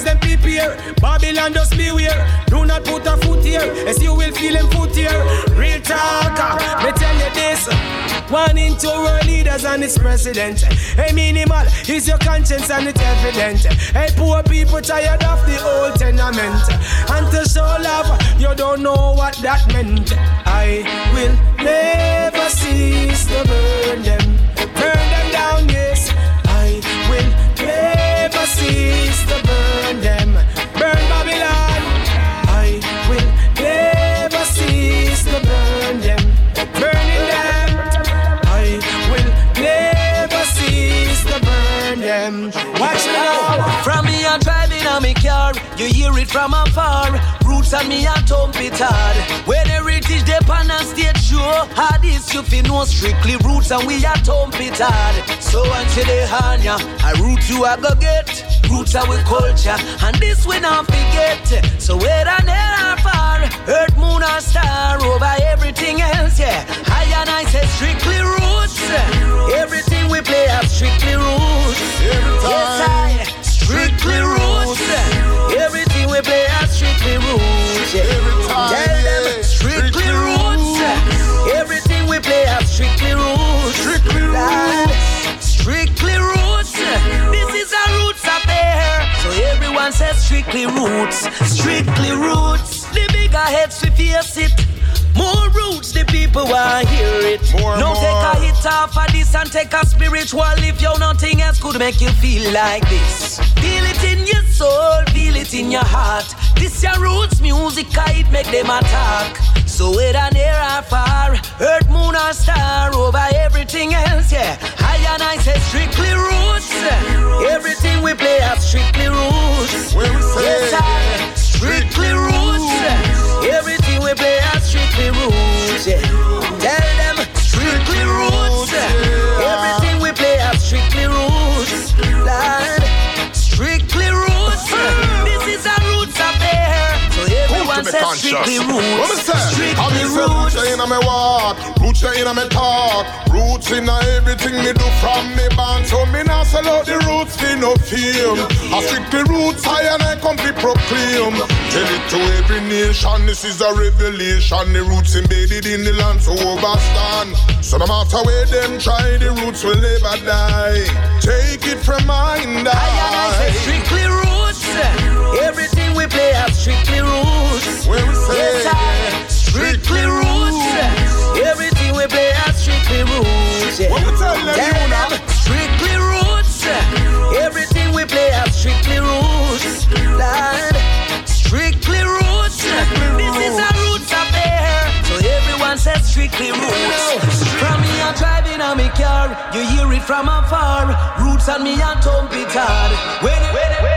On dread. Babylon just beware. Do not put a foot here, as you will feel him foot here. Real talker, ah. me tell you this. One in two world leaders and its president. Hey, minimal is your conscience and it's evident. Hey, poor people tired of the old tenement. And to show love, you don't know what that meant. I will never cease to burn them. Burn them to burn them. Burn Babylon. I will never cease to burn them. Burning them. I will never cease to burn them. Watch now. From me a driving on me car, you hear it from afar. Roots and me a thump it hard. When heritage they pan and stage show, hard is you fi know strictly roots and we a thump it hard. So until they hand ya, a root you a go get. Roots are with culture, and this we not forget. So whether near or far, earth, moon or star, over everything else, yeah. I and I say strictly roots. Everything we play have strictly roots. Yes, I strictly roots. We play has strictly roots. Yeah. Tell them strictly roots. Everything we play has strictly roots. Strictly roots. Strictly roots. This is a roots affair. So everyone says strictly roots. Strictly roots. The bigger heads we face it. More roots, the people want hear it. More, no more. take a hit off of this and take a spiritual if you nothing else could make you feel like this. Feel it in your soul, feel it in your heart. This your roots music, it make them attack. So whether near or far, earth, moon or star, over everything else, yeah. I and I say strictly roots. Everything we play have strictly roots. Yes, I strictly roots. Everything we play has strictly roots. Yeah. Tell them strictly roots. Everything we play has strictly roots. Lord, strictly me says What me roots. say? I Strictly me roots. roots in me walk, roots in me talk, roots in everything me do from me band. So me not sell out the roots for no fame. I strictly roots high and I come to proclaim. Tell it to every nation, this is a revelation. The roots embedded in the land so overstand. So no matter where them try, the roots will never die. Take it from mine, says roots. From me I'm driving on me car, you hear it from afar. Roots and me and thump it hard. When it, when when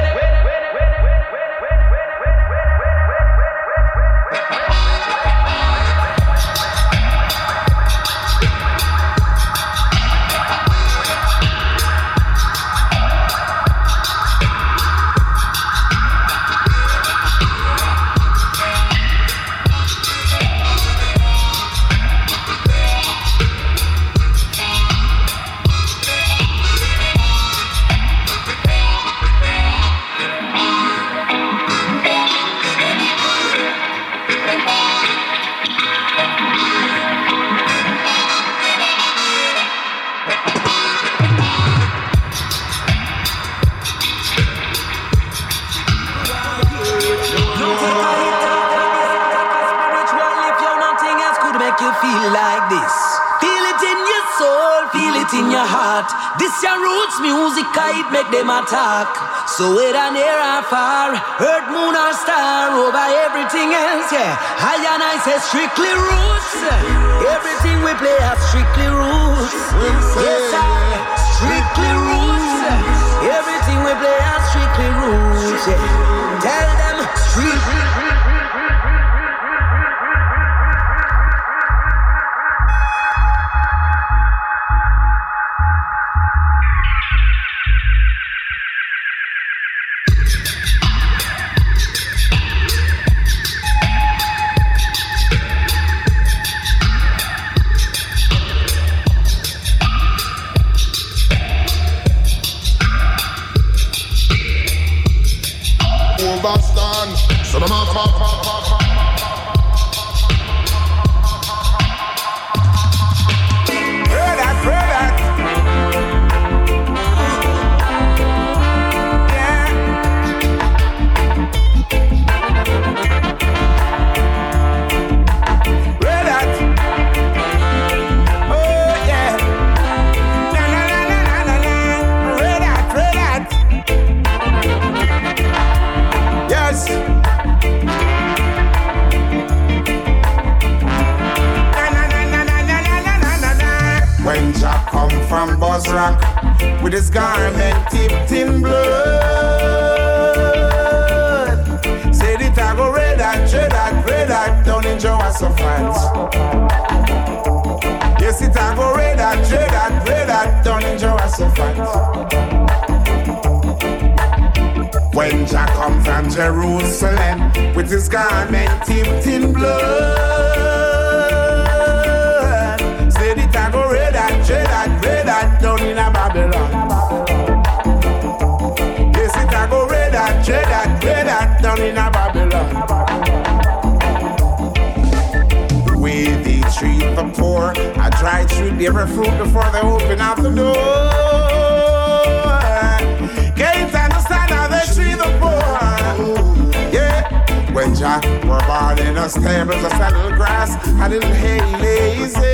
your roots music, it make them attack. So whether near or far, earth, moon or star, over everything else, yeah. I and I say strictly roots. Everything we play has strictly roots. Yes, open up the door. Can't understand how they treat the poor. Yeah, when Jack were born in a stable, just a little grass, a little hay, lazy.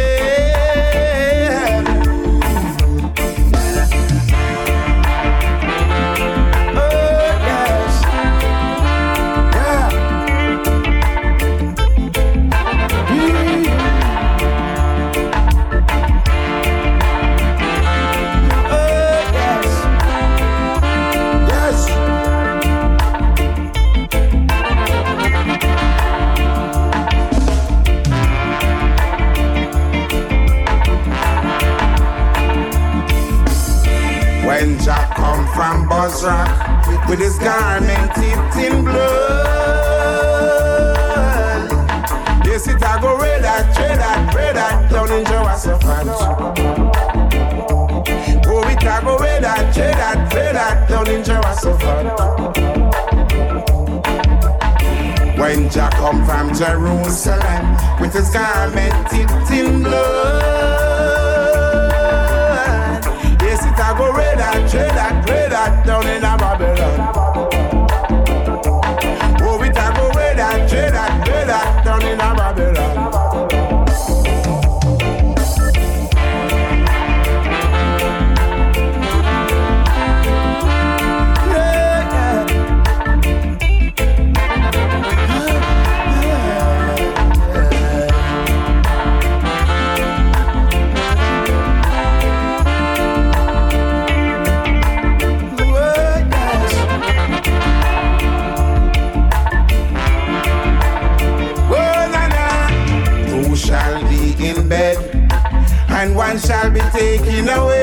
was racked with his garment tipped in blood. Yes, it a go red at, red at, red at down in Jehoshaphat. Oh, it a go red at, red at, red at down in Jehoshaphat. When Jack come from Jerusalem with his garment tipped in blood. Yes, it a go red at, red at. Play that down in a rubble Taking away.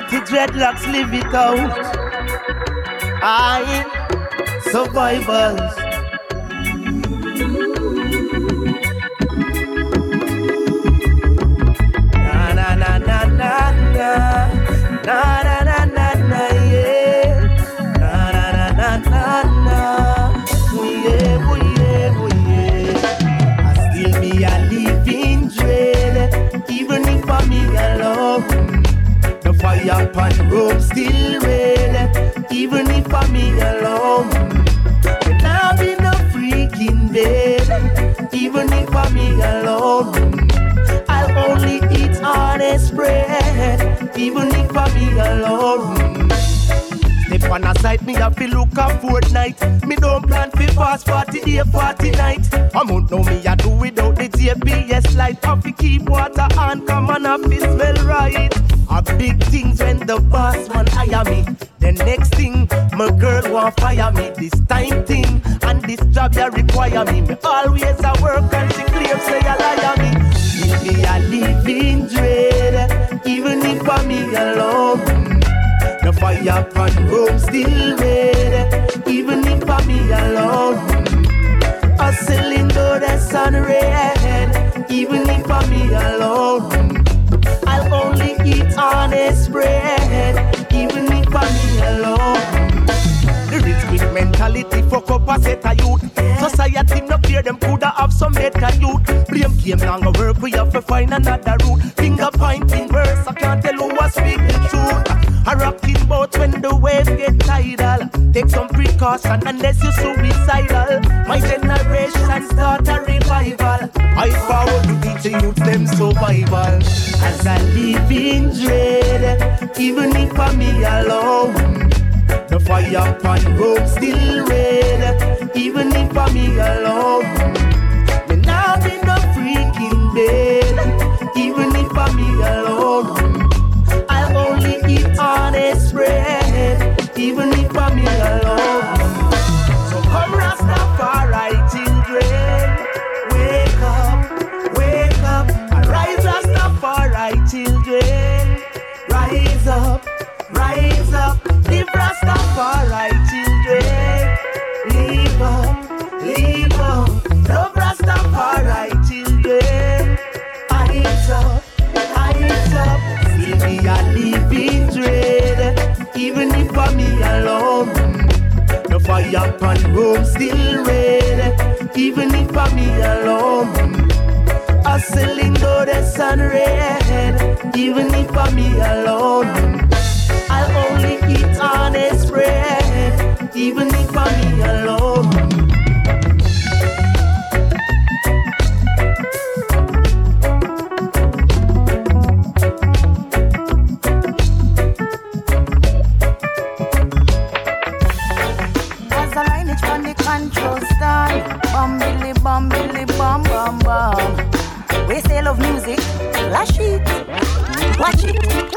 Natty dreadlocks live it out. I survivors. Rope still red, even if I'm alone. And I'll be no freaking dead, even if I'm alone. I'll only eat honest bread, even if I'm alone. On a side, me have to look a fortnight. Me don't plan for fast 40 day, 40 night. I won't know me, I do without the GPS light. Have to keep water on, come on, have to smell right. A big things when the boss man hire me. The next thing, my girl want fire me. This time thing, and this job ya require me. Me always a work and she claims say I lie me. If me a living dread, even if I'm me alone. The fire pan room still red, even if I'm alone. A cylinder the sun red, even if I'm alone. I'll only eat honest bread, even if I'm alone. The rich with mentality fuck up a set of youth. Society no clear them coulda have some better youth. Blame game go work, we have to find another route. Finger pointing verse, I can't tell who was speak the truth. A rocking boat when the wave get tidal. Take some precaution unless you're suicidal. My generation start a revival. I forward to youth them survival. As I live in dread, even if I'm me alone. The fire pan rope still red, even if I'm me alone. Freaking even if I'm me alone. Bread, even if I'm me alone. So come Rastafari children, wake up, wake up, arise Rastafari children, rise up, rise up, live Rastafari children, live up, live up, love Rastafari. even if I'm me alone. The fire pan room still red, even if I'm me alone. I still cylinder the sun red, even if I'm me alone. I'll only eat honest bread, even if I'm me alone. Bum billy bum bum bum. We say love music, flash it, watch it.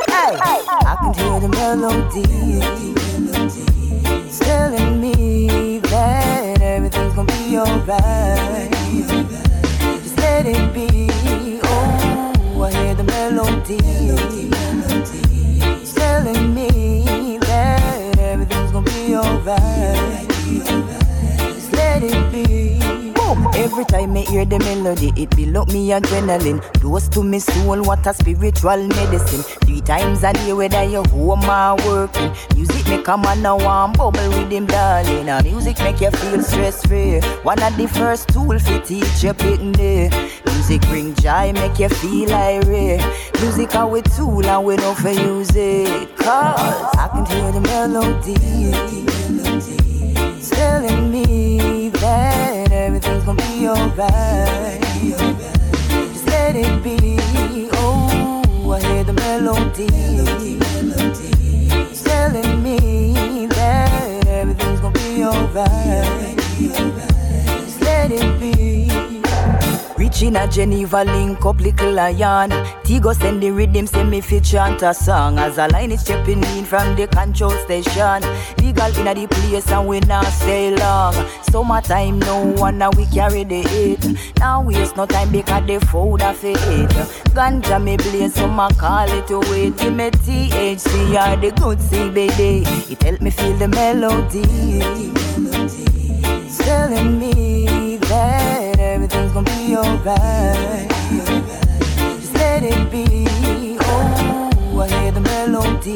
Hey, I can hear the melody telling me that everything's gonna be alright. Just let it be. Oh, I hear the melody telling me that everything's gonna be alright. Every time I hear the melody, it build up me adrenaline. Dose to me soul, what a spiritual medicine. Three times a day, whether you home or working. Music make a man a warm bubble with him, darling. And music make you feel stress free. One of the first tool for teach you pitting there. Music bring joy, make you feel irate. Music are we tool and we don't for use it. Cause I can hear the melody alright. Just let it be. Oh, I hear the melody telling me that everything's gonna be alright. Just let it be. Reaching a Geneva link up little lion. Tigo send the rhythm, send me fit chant a song. As a line is stepping in from the control station. Legal in a the place and we not stay long. Summertime no one now we carry the heat. Now waste no time because the food of it. Ganja me blaze so my call it to wait. Me THC or the good CBD. It help me feel the melody. Telling me be alright. Just let it be. Oh, I hear the melody.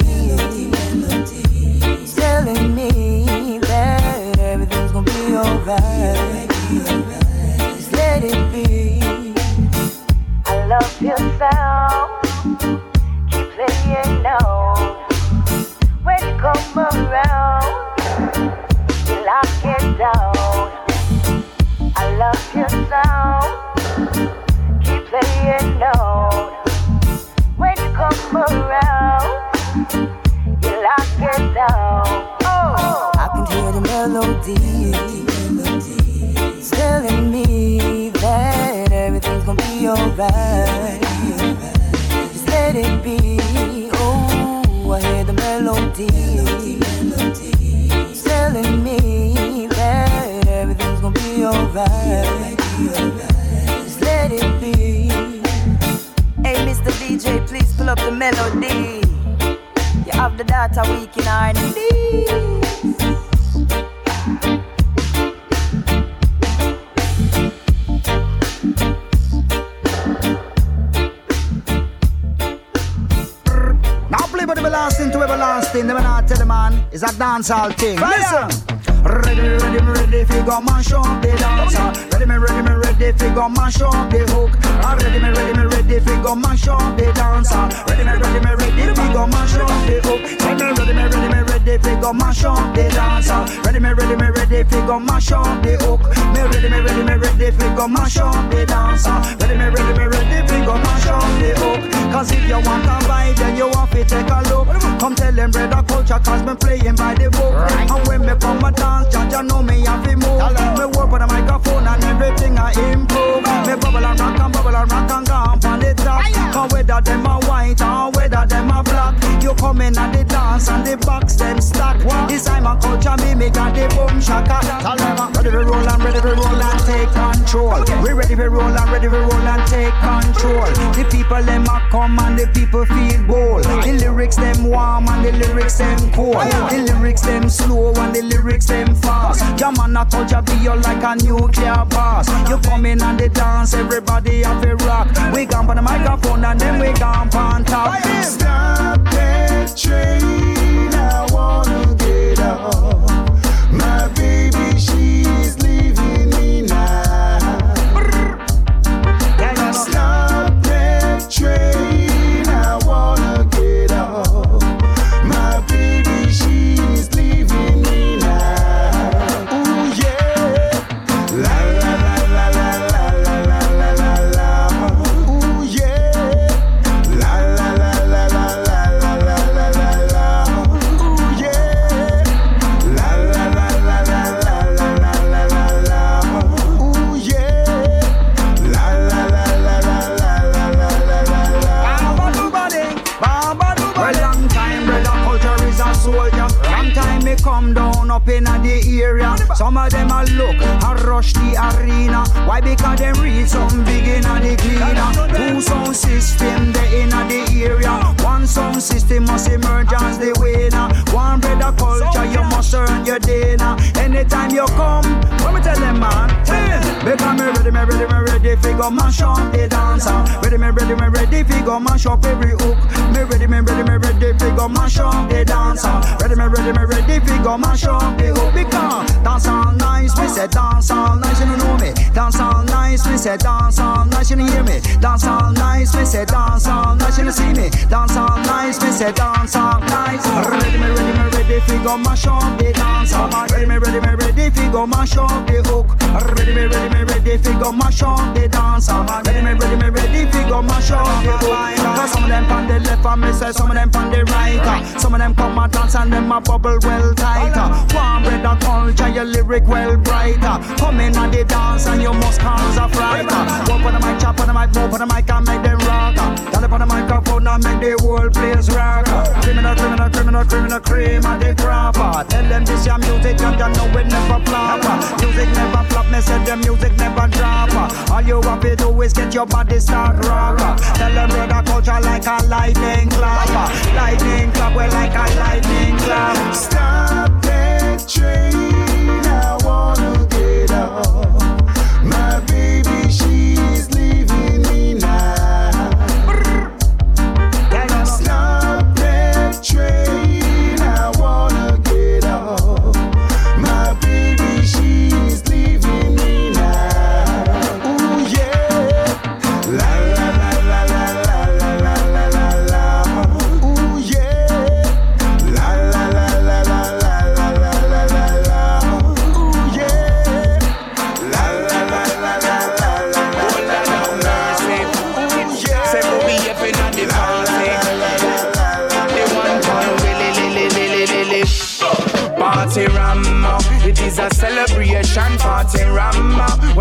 Telling me that everything's gonna be alright. Just let it be. I love your sound. Keep playing. When you come around, you lock it down. Melody. It's telling me that everything's gonna be alright. Just let it be. Oh, I hear the melody. Telling me be alright. Just let it be. Hey, Mr. DJ, please pull up the melody. You have the data week in R&B. Now play but everlasting to everlasting. Never not tell the man it's a dancehall thing. Listen. Ready, ready, ready, fi go mash up the dancer. Ready, me, ready, me, ready, fi go mash up the hook. Ah, Ready, me, ready, me, ready, fi go mash up the dancer. Ready, me, ready, me, ready, fi go mash up the hook. Ready, me, ready, me, ready, me, ready, fi go mash up the dancer. Ready, me, ready, me, ready, fi go mash up the hook. Me ready, me, ready, me, ready, fi go mash up the dancer. Ready, me, ready, me, ready, fi go mash up the hook. Cause if you want a vibe, then you have to take a look. Come tell them brother culture, cause me playing by the book. And when me come a dance, judge, you know me have to move. Me work with the microphone and everything I improve. Me bubble and rock and bubble and rock and go on the top. Cause whether them a white or whether them a black, you come in at the dance and the box them stack. This time a culture me make a the boom shaka. Tell them ready to roll and ready to roll and take control. We ready to roll and ready to roll and take control. The people them a come and the people feel bold. The lyrics them warm and the lyrics them cold. The lyrics them slow and the lyrics them fast. Your man a culture be you like a nuclear blast. You come in and the dance, everybody have a rock. We gone on the microphone and then we gone on top. Stop that train, I wanna get off. Some of them a look and rush the arena. Why? Because them read something big in the cleaner. Two sound system they in the area. One sound system must emerge as the winner. One brother culture you must earn your dinner. Anytime you come, let me tell them man. Because me ready, me ready, me ready fi go mash up the dancer. Ready, me ready, me ready fi go mash up every hook. Me ready, me ready, me ready fi go mash up the dancer. Ready, me ready, me ready fi go mash up the hook. Because dance all nice, me say dance all nice, you don't know me. Dance all nice, me say dance all nice, you don't hear me. Dance all nice, me say dance all nice, you don't see me. Dance all nice, me say dance all nice. Ready, me ready, me ready fi go mash up the dancer. Ready, me ready, me ready fi go mash up the hook. Ready, me ready, me ready fi go mash up the dancer. Ready, me ready, me ready fi go mash up the hook. Some of them on the left and me say some of them on the right. Some of them come a dance and them a bubble well tighter. One Brother Culture, lyric well brighter. Come in on the dance and you must cause a fright. Walk on the mic, chop on the mic, move on the mic and make them rock. Tell up on the microphone and make the whole place rock. Criminal, criminal, criminal, criminal, cream and the crapper. Tell them this your music and you know it never flop. Music never flop, me say the music never drop. All you have to do is get your body start rock. Tell them brother culture like a lightning clap. Lightning clap, well like a lightning clap. Stop that train, Oh.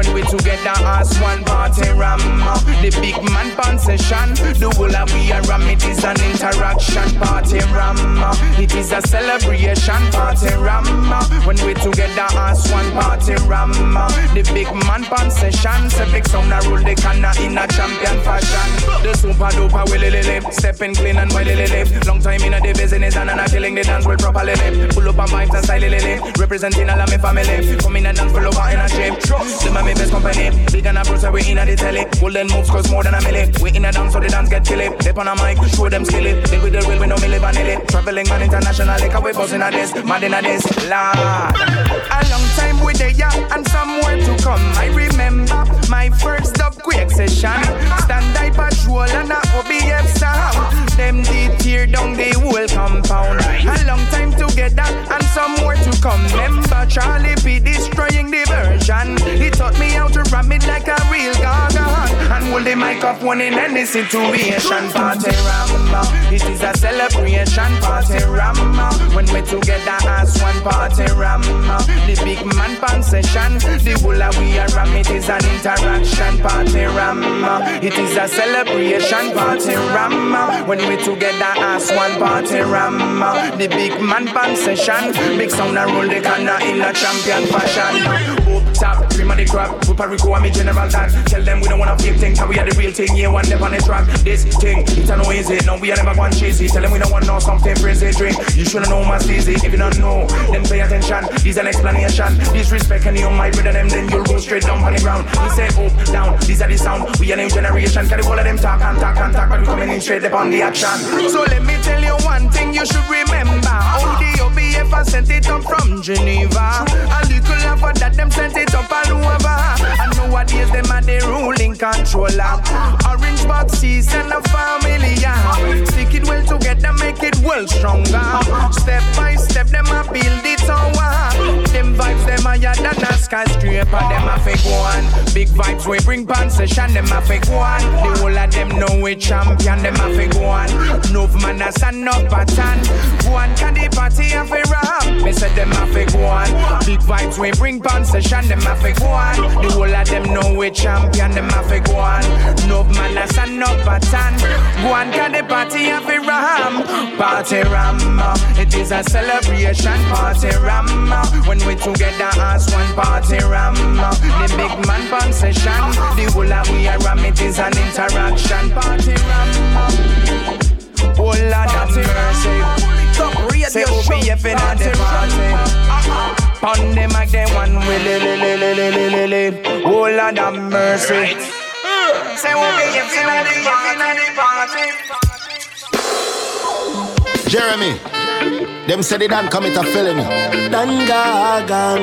When we together as one party Rama. The big man pan session, the whole of we are Ram. It is an interaction. Party Rama, it is a celebration. Party Rama, when we together as one party Rama. The big man pan session, big sound a rule the canna in a champion fashion. The super duper willy lily, stepping clean and willy lily. Long time in a the business and I'm killing the dance well properly. Pull up on vibes and style lily, representing all of my family. Come in and dance full over in a are my best company. Big and a we in a the telly. Golden moves more than a milli. We in a dance so the dance get chilly. Dip on a mic, show them skilly. With the real, we live vanilla. Traveling man internationally, we buzzing a this, mad in this. A long time we there and somewhere to come. I remember my first quick session. Stand I patrol and a OBF sound. Them did tear down the whole compound. A long time together and somewhere to come. Remember Charlie P destroying the version. He me how to ram it like a real gaga. And hold the mic up one in any situation. Party Ramba, it is a celebration. Party Ramba, when we together as one party Ramba. The big man pan session, the whole of we are ram. It is an interaction. Party Ramba, it is a celebration. Party Ramba, when we together as one party Ramba. The big man pan session, big sound and roll the canna in a champion fashion. Cream of the crop, Puerto Rico and me general that. Tell them we don't wanna fake things, cause we are the real thing. Yeah, one step on the track. This thing, it's a no easy. No, we are never going cheesy. Tell them we don't want no something crazy drink. You should know my easy. If you don't know, then pay attention. This an explanation. Disrespect any of my brother them, then you'll go straight down on the ground. We say up, down, these are the sound. We are new generation. The whole of them talk and talk and talk, but we coming in straight up on the action. So let me tell you one thing you should remember. How the OBF sent it up from Geneva. A little after that them sent it up all over. And nowadays them are the ruling controller. Orange box season a family, yeah. Stick it well together, make it well stronger. Step by step them a build it tower. Them vibes them higher than a a and them a fake one. Big vibes we bring pan session, them a fake one. The whole of them know we champion, them a fake one. Enough man a stand up pattern. One can the party a fake rap. Me say them a fake one. Big vibes we bring pan session, them a fake one. The whole of them know we champion, them have a fake one. No man a stand up pattern. One can the party a fake ram. Party ram. Uh, it is a celebration party ram. Uh, when we together as one party ram. Uh, the big man pan session. The whole of we are ram. It is an interaction party ram. Oh Lord have mercy. Say OBF in the party. Pon one willy li li li li. Oh Lord have mercy. Say OBF in the party. Jeremy, them said they done commit a felony. Dan Gagan,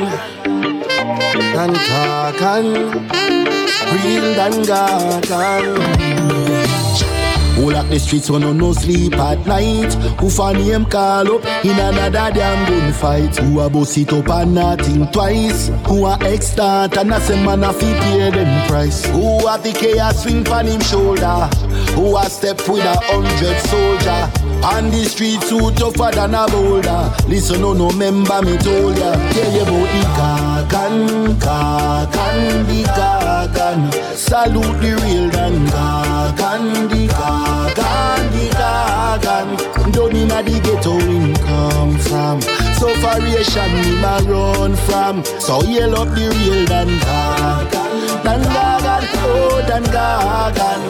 Dan Kakan, real Dan Gagan. Who lock the streets when no no sleep at night? Who for name call up in another damn gunfight? Who a boss it up and nothing twice? Who a extant and a say man a fi pay them price? Who a the chaos swing pan him shoulder? Who a step with a hundred soldier? On the streets who tougher than a boulder. Listen, no, no, member me told ya. Tell you about the Kakan, Kakan, the Kakan. Salute the real Dan Kakan, Kakan. Down inna the ghetto him come from. Sufferation him a run from. So yell up the real Dan Kakan, Dan Kakan, oh Dan Kakan.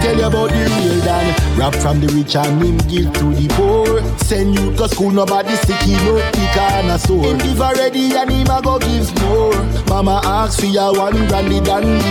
Tell you about the real Dan. Rap from the rich and him give to the poor. Send you to school, nobody sick, he no pick on a store. Him give already and him a go give more. Mama ask for your one than the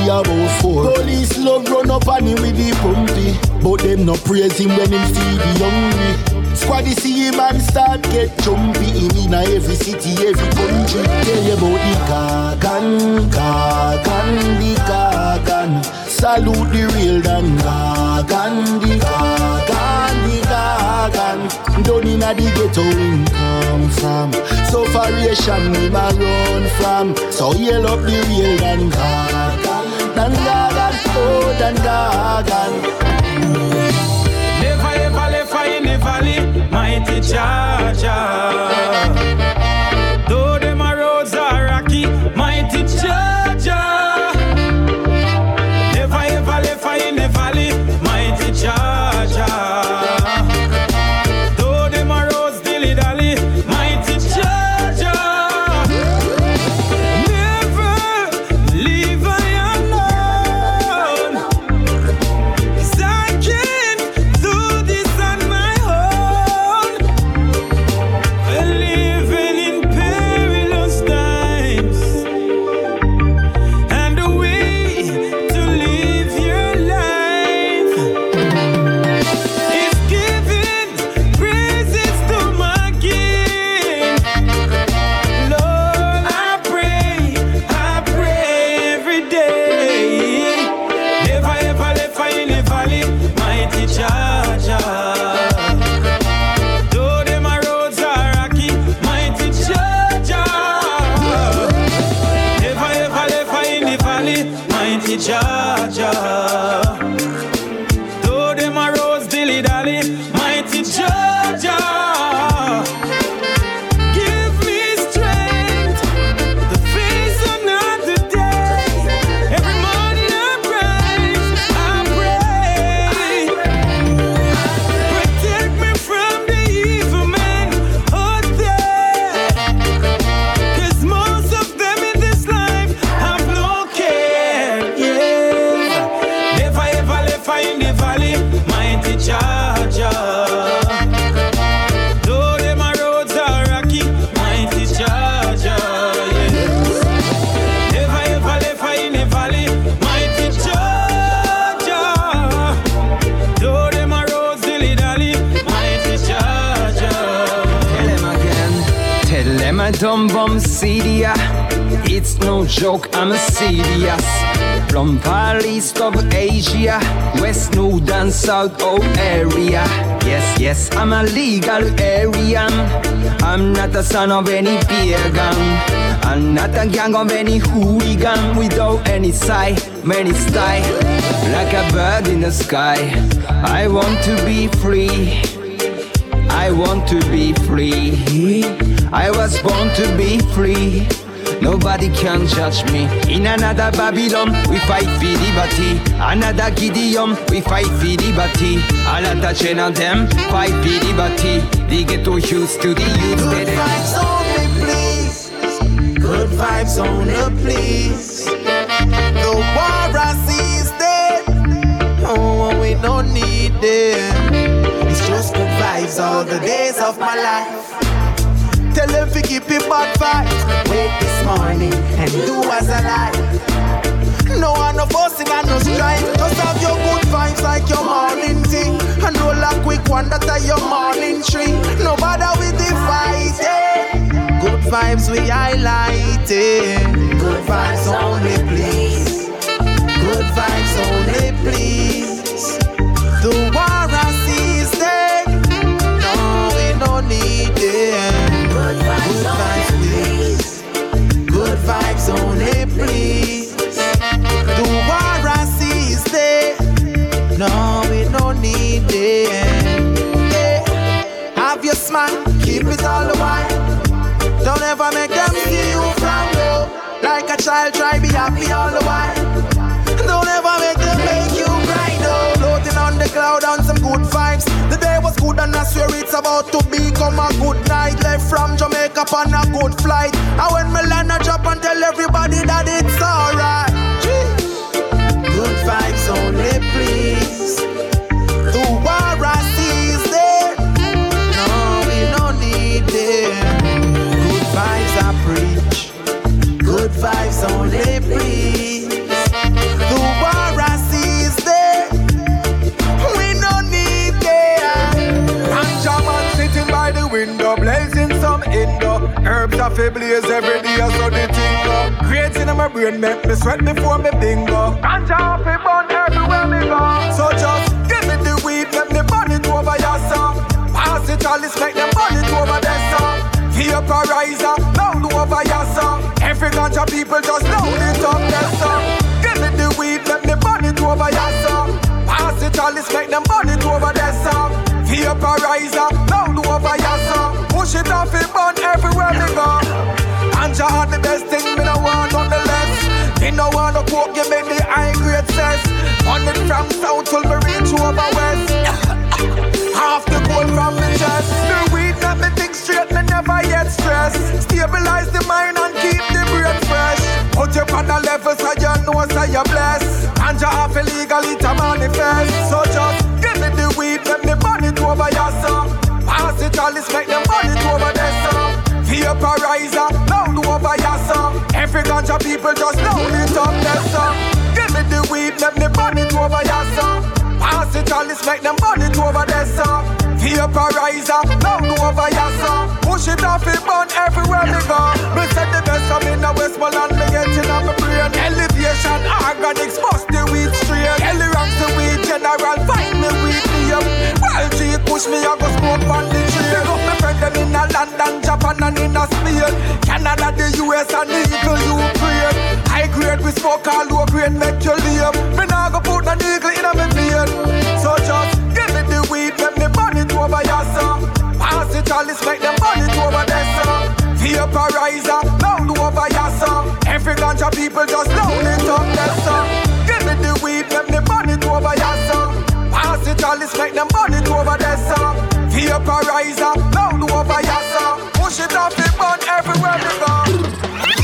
about four. Police love run up on him with the pumpy. But them no praise him when him feed the hungry. Squaddy see him and start get jumpy. Him in every city, every country. Tell you about the Kagan, Kagan, the Kagan Salute the real Dan Kagan, the Kagan, the Kagan Down inna the ghetto him come from Sufferation him a run from. So yell up the real Dan Kagan Dan Kagan, oh Dan Kagan Never ever left her in the valley, mighty Jaja. Though joke, I'm a serious. From Far East of Asia, West North and South of area. Yes, yes, I'm a legal Aryan. I'm not a son of any pagan. And Not a gang of any hooligan without any sight, many style. Like a bird in the sky. I want to be free. I want to be free. I was born to be free. Nobody can judge me. In another Babylon, we fight for liberty. Another Gideon, we fight for liberty. A lot of chain of them fight for liberty. They get too used to the youth. Good vibes only, please. Good vibes only, please. The war I see is dead. Oh, we don't need them. It's just good vibes all the days of my life. Tell them to keep it bad vibes. Wake this morning and do as I like. No one of us in no strife. Just have your good vibes like your morning tea. And roll a quick one that are your morning tree. No bother with the fighting. Good vibes we highlighting. Good vibes only, please. Good vibes only, please. The war I see is dead. No, we don't need them. Please. The war I see is dead. No, we don't need them. Yeah. Have your smile, keep it all the while. Don't ever make them see you frown low. Like a child, try be happy all the while. Don't ever make them make you cry though. Floating on the cloud on some good vibes. The good and I swear it's about to become a good night. Left from Jamaica on a good flight. And when me land I drop and tell everybody that it's alright. Good vibes only, please. The war I see is there. No, we don't need them. Good vibes I preach. Good vibes only, Herbs are fi blaze every day, so the thing go. Creating in my brain make me sweat before me bingo. Ganja fi burn everywhere me go. So just give me the weed, let me burn it over your song. Pass it all, let's make them burn it over song. Vaporizer, loud over your song. Every ganja people just load it up song. Give me the weed, let me burn it over your song. Pass it all, let's make them burn it over song. Vaporizer, loud over song. Push it off, it burn everywhere we go. Ganja are the best thing, me no want on the less. Me no want to coke, give me the high grade cess. On it from south till me reach over west. Half the gold from me chest. The weed that me think straight, me never yet stress. Stabilize the mind and keep the brain fresh. Put you on the level so you know so you bless. Ganja half illegal, it a manifest. So just Let's make them burn it over their song. Vaporizer, loud over your song. Every ganja people just load it up their song. Give me the weed, let me burn it over your song. Pass all, let's make them burn it over their song. Vaporizer, loud over your song. Push it off, it burn everywhere we go. Me said the best from in the Westmoreland, me get in on my brain. Elevation, organics, bust the weed straight. Ellie ranks the weed general, find me weed name. Well, G push me, I go smoke on the up my friend them in a London, Japan and in a Spain. Canada, the US and the eagle Ukraine. High grade, we smoke all low grade, make you live. Me nah go put an eagle in a me vein. So just give me the weed, let me burn it over your song. Pass it all, let's make them burn it over their song. Vaporizer, loud over your song. Every ganja people just load it up their song. Give me the weed, let me burn it over your song. Pass it all, let's make them burn it over song. Vaporizer, loud over song. Push it off, it burn everywhere we go.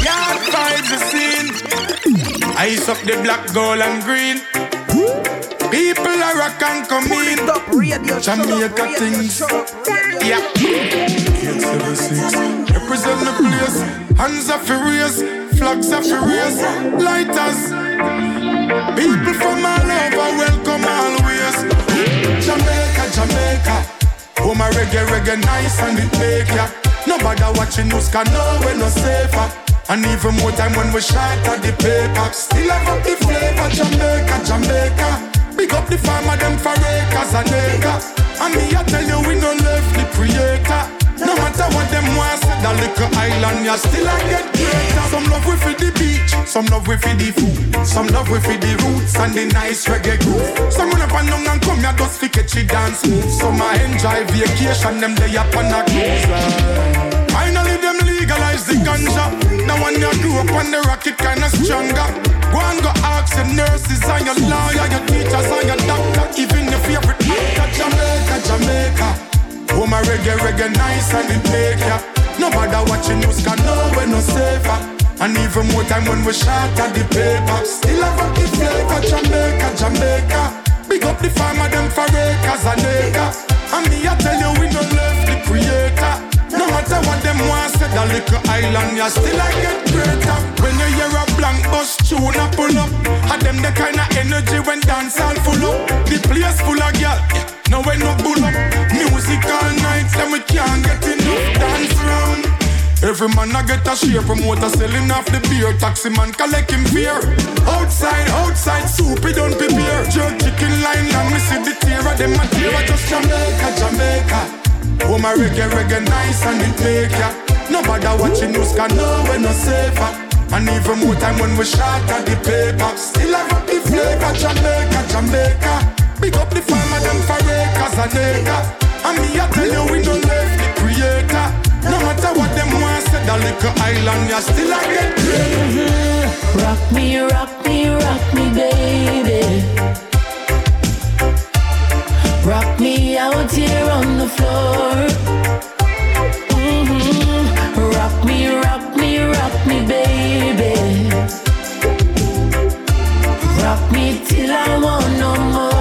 Yard vibes the scene. Ice up the black, gold and green. People are rock and come in. Jamaica things. Yeah. Eight seven six. Represent the place. Hands are furious. Flags are furious. Lighters. People from all over welcome always. Jamaica, Jamaica. Oh my reggae, reggae nice and it make ya. Nobody watching us can know we're no safer. And even more time when we shot at the paper. Still have up the flavor, Jamaica, Jamaica. Big up the farmer, them for acres and acres. And me, I tell you, we no left the creator. No matter what them want, that little island, you still I get greater. Some love with the beach, Some love feed the food, some love feed the roots and the nice reggae groove. Some run up and down and come here just fi catch it dance move. Some I enjoy vacation, them day up on a cruise. Finally them legalize the ganja. Now when you grew up on the rocket, kinda stronger. Go and go ask your nurses and your lawyer, your teachers and your doctor, even your favorite actor, Jamaica, Jamaica. Oh my reggae, reggae nice and it make ya. No matter you news, can know we no safer. And even more time when we shot at the paper. Still have a the flavor, Jamaica, Jamaica. Big up the farmer, them for acres and acres. And me, I tell you, we no left the creator. No matter what them want, say the little island, you still I get greater. When you hear a blank bus tune a pull up, and them the kind of energy when dance all full up. The place full of girl, no way no bull. Music all night, then we can't get enough dance round. Every man I get a share, promoter selling off the beer, taxi man collecting fear. Outside, outside, soup it don't prepare. Jerk chicken line, and me see the tear of them a tear. Just Jamaica, Jamaica. Oh my reggae, reggae nice and it make ya Nobody watching news can know we're no safer And even more time when we shot at the paper Still have up the flavor, Jamaica, Jamaica Up the farmer, them for acres and And me I tell you we don't left the creator No matter what them want, the little island You still get mm-hmm. Rock me, rock me, rock me, baby Rock me out here on the floor. Mm-hmm. Rock me, rock me, rock me, baby. Rock me till I want no more.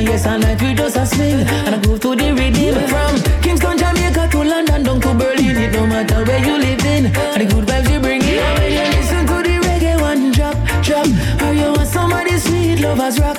Yes, and night we just a swing. And I go to the rhythm from Kingston, Jamaica to London, down to Berlin. It no matter where you live in, and the good vibes you bring in. When you listen to the reggae one drop, drop, or you want somebody sweet? Lovers rock,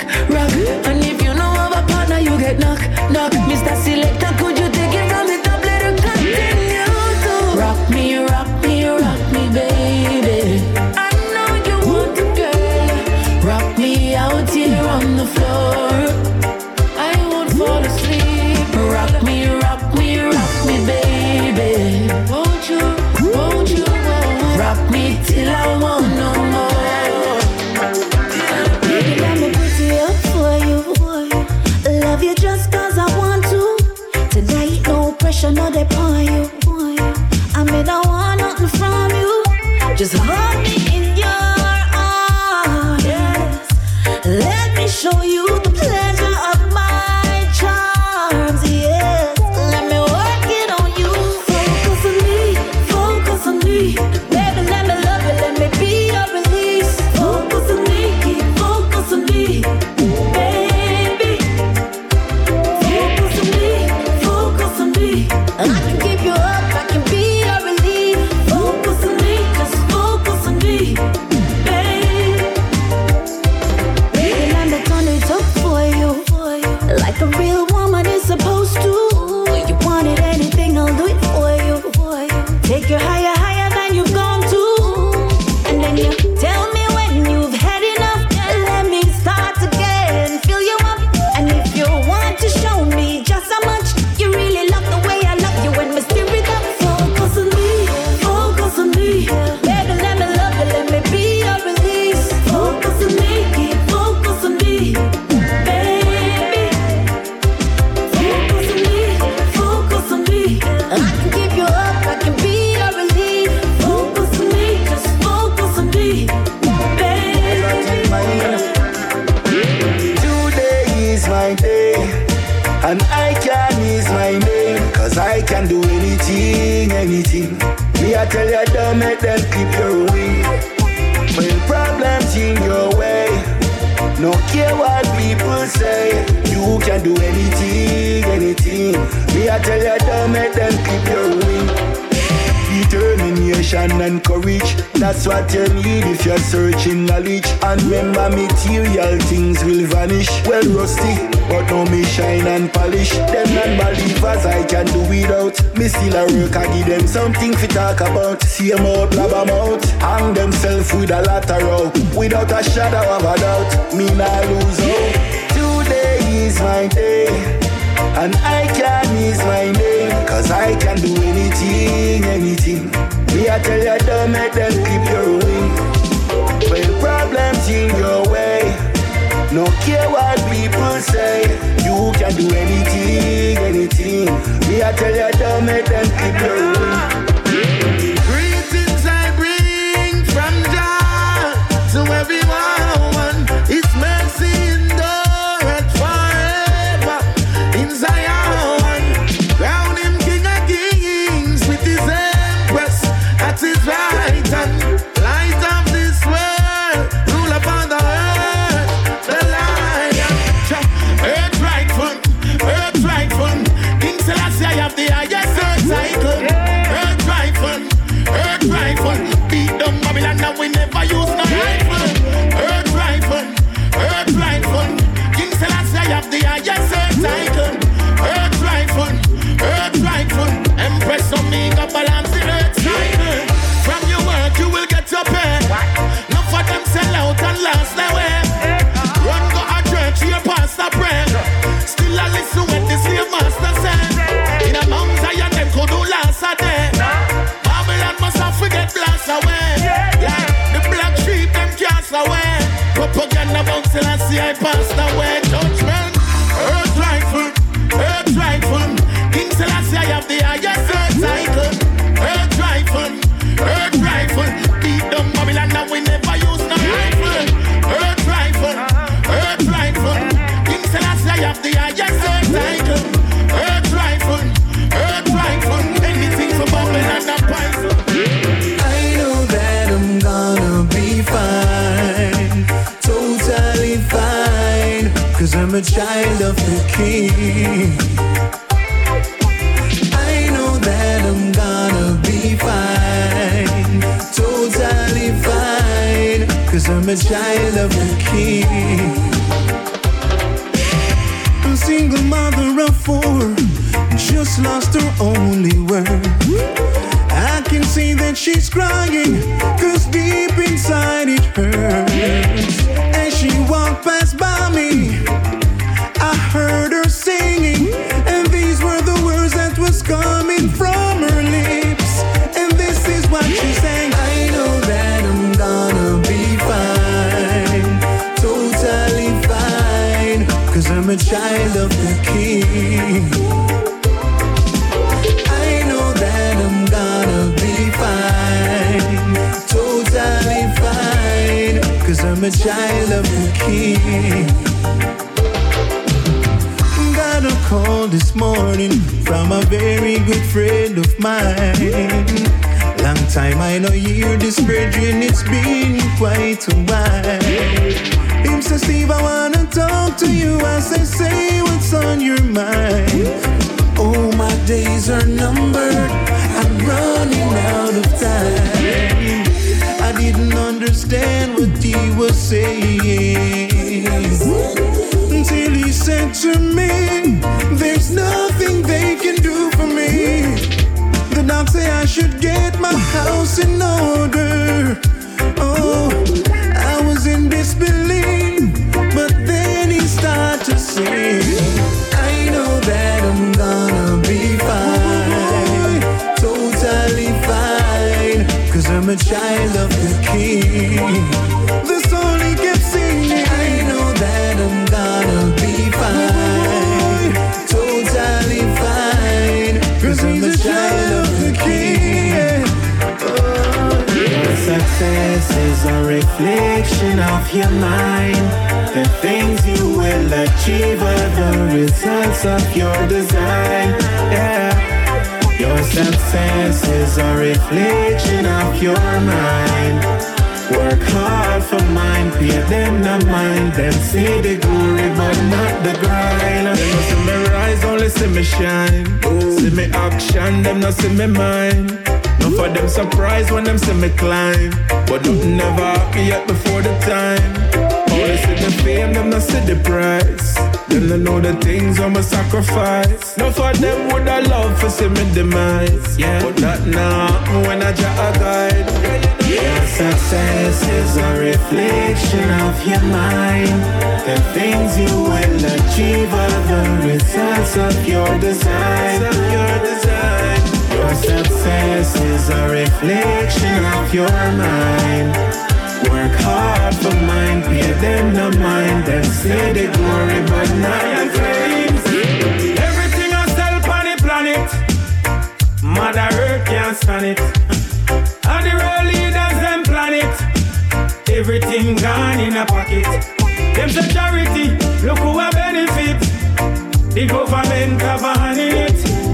I passed away. Don't a child of the king. I know that I'm gonna be fine, totally fine, cause I'm a child of the king. a child of the king. Got a call this morning from a very good friend of mine. Long time I know you, this brethren, it's been quite a while. Him says, Steve, I wanna talk to you. I say, say what's on your mind. Oh, my days are numbered. I'm running out of time didn't understand what he was saying until he said to me, There's nothing they can do for me. The doc say I should get my house in order. Oh, I was in disbelief, but then he started to sing. I know that I'm gonna be fine, totally fine, cause I'm a child of success is a reflection of your mind. The things you will achieve are the results of your design. Yeah. Your success is a reflection of your mind. Work hard for mine, pay them no mind. Them see the glory, but not the grind. Them no see me rise, only see me shine. See me action, them no see me mind. No for them surprise when them see me climb. But nothing ever happy yet before the time. Only see the fame, them not see the price. Them don't know the things I'm a sacrifice. No for them would I love for see me demise. Yeah, but that now when I just a guide. Your success is a reflection of your mind. The things you will achieve are the results of your design. Your design. Your success is a reflection of your mind. Work hard for mine, pay them the mind. Them say the glory, but not the flames. Everything I sell on the planet, Mother Earth can't stand it. Everything gone in a pocket. Them say charity, look who a benefit. The government have a hand in it.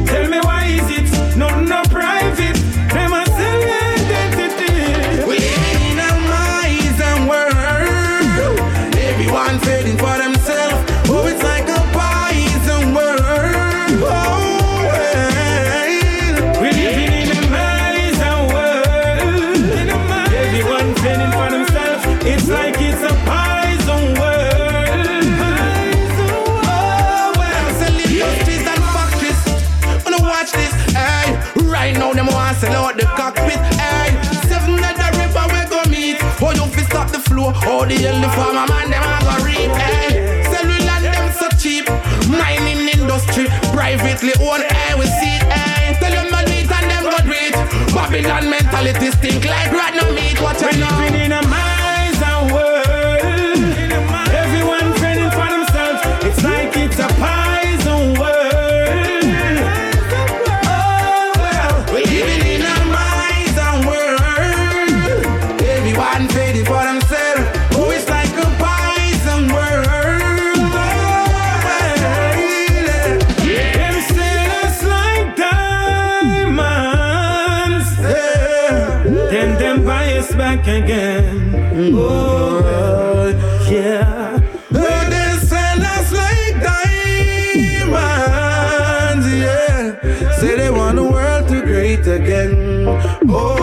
Stop the the farmer man them a go reap. Hey, eh? sell land them so cheap. Mining industry, privately owned. Hey, we see. Hey, tell them money and them go do. Babylon mentality stink like rat no meat. What you We're know? living in a miser world. Oh,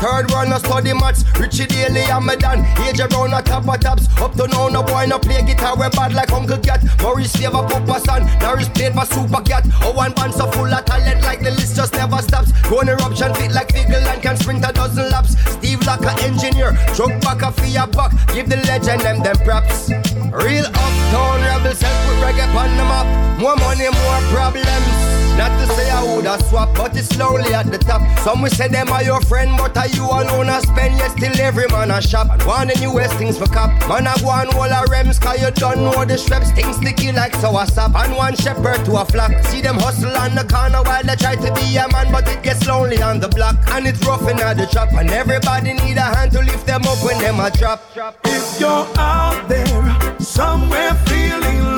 third world, no study maths. Richie Daley and me done. Age around the top of tops. Up to now, no boy no play guitar. We bad like Uncle Cat. Maurice favor Papa Son. Norris played for Super Cat. Oh, one band so full of talent like the list just never stops. One eruption fit like Figgle and can sprint a dozen laps. Steve Locker engineer. Drug back a fear buck. Give the legend them them props. Real uptown rebels help with reggae on the map. More money, more problems. Not to say I woulda swap, but it's slowly at the top. Some will say them are your friend, but are you alone a spend? Yet still every man a shop. And one the newest things for cop. Man a go on wall a rems, cause you don't know the straps. Things sticky like sour sap. And one shepherd to a flock. See them hustle on the corner while they try to be a man, but it gets lonely on the block. And it's rough in the trap. And everybody need a hand to lift them up when them a drop. If you're out there somewhere feeling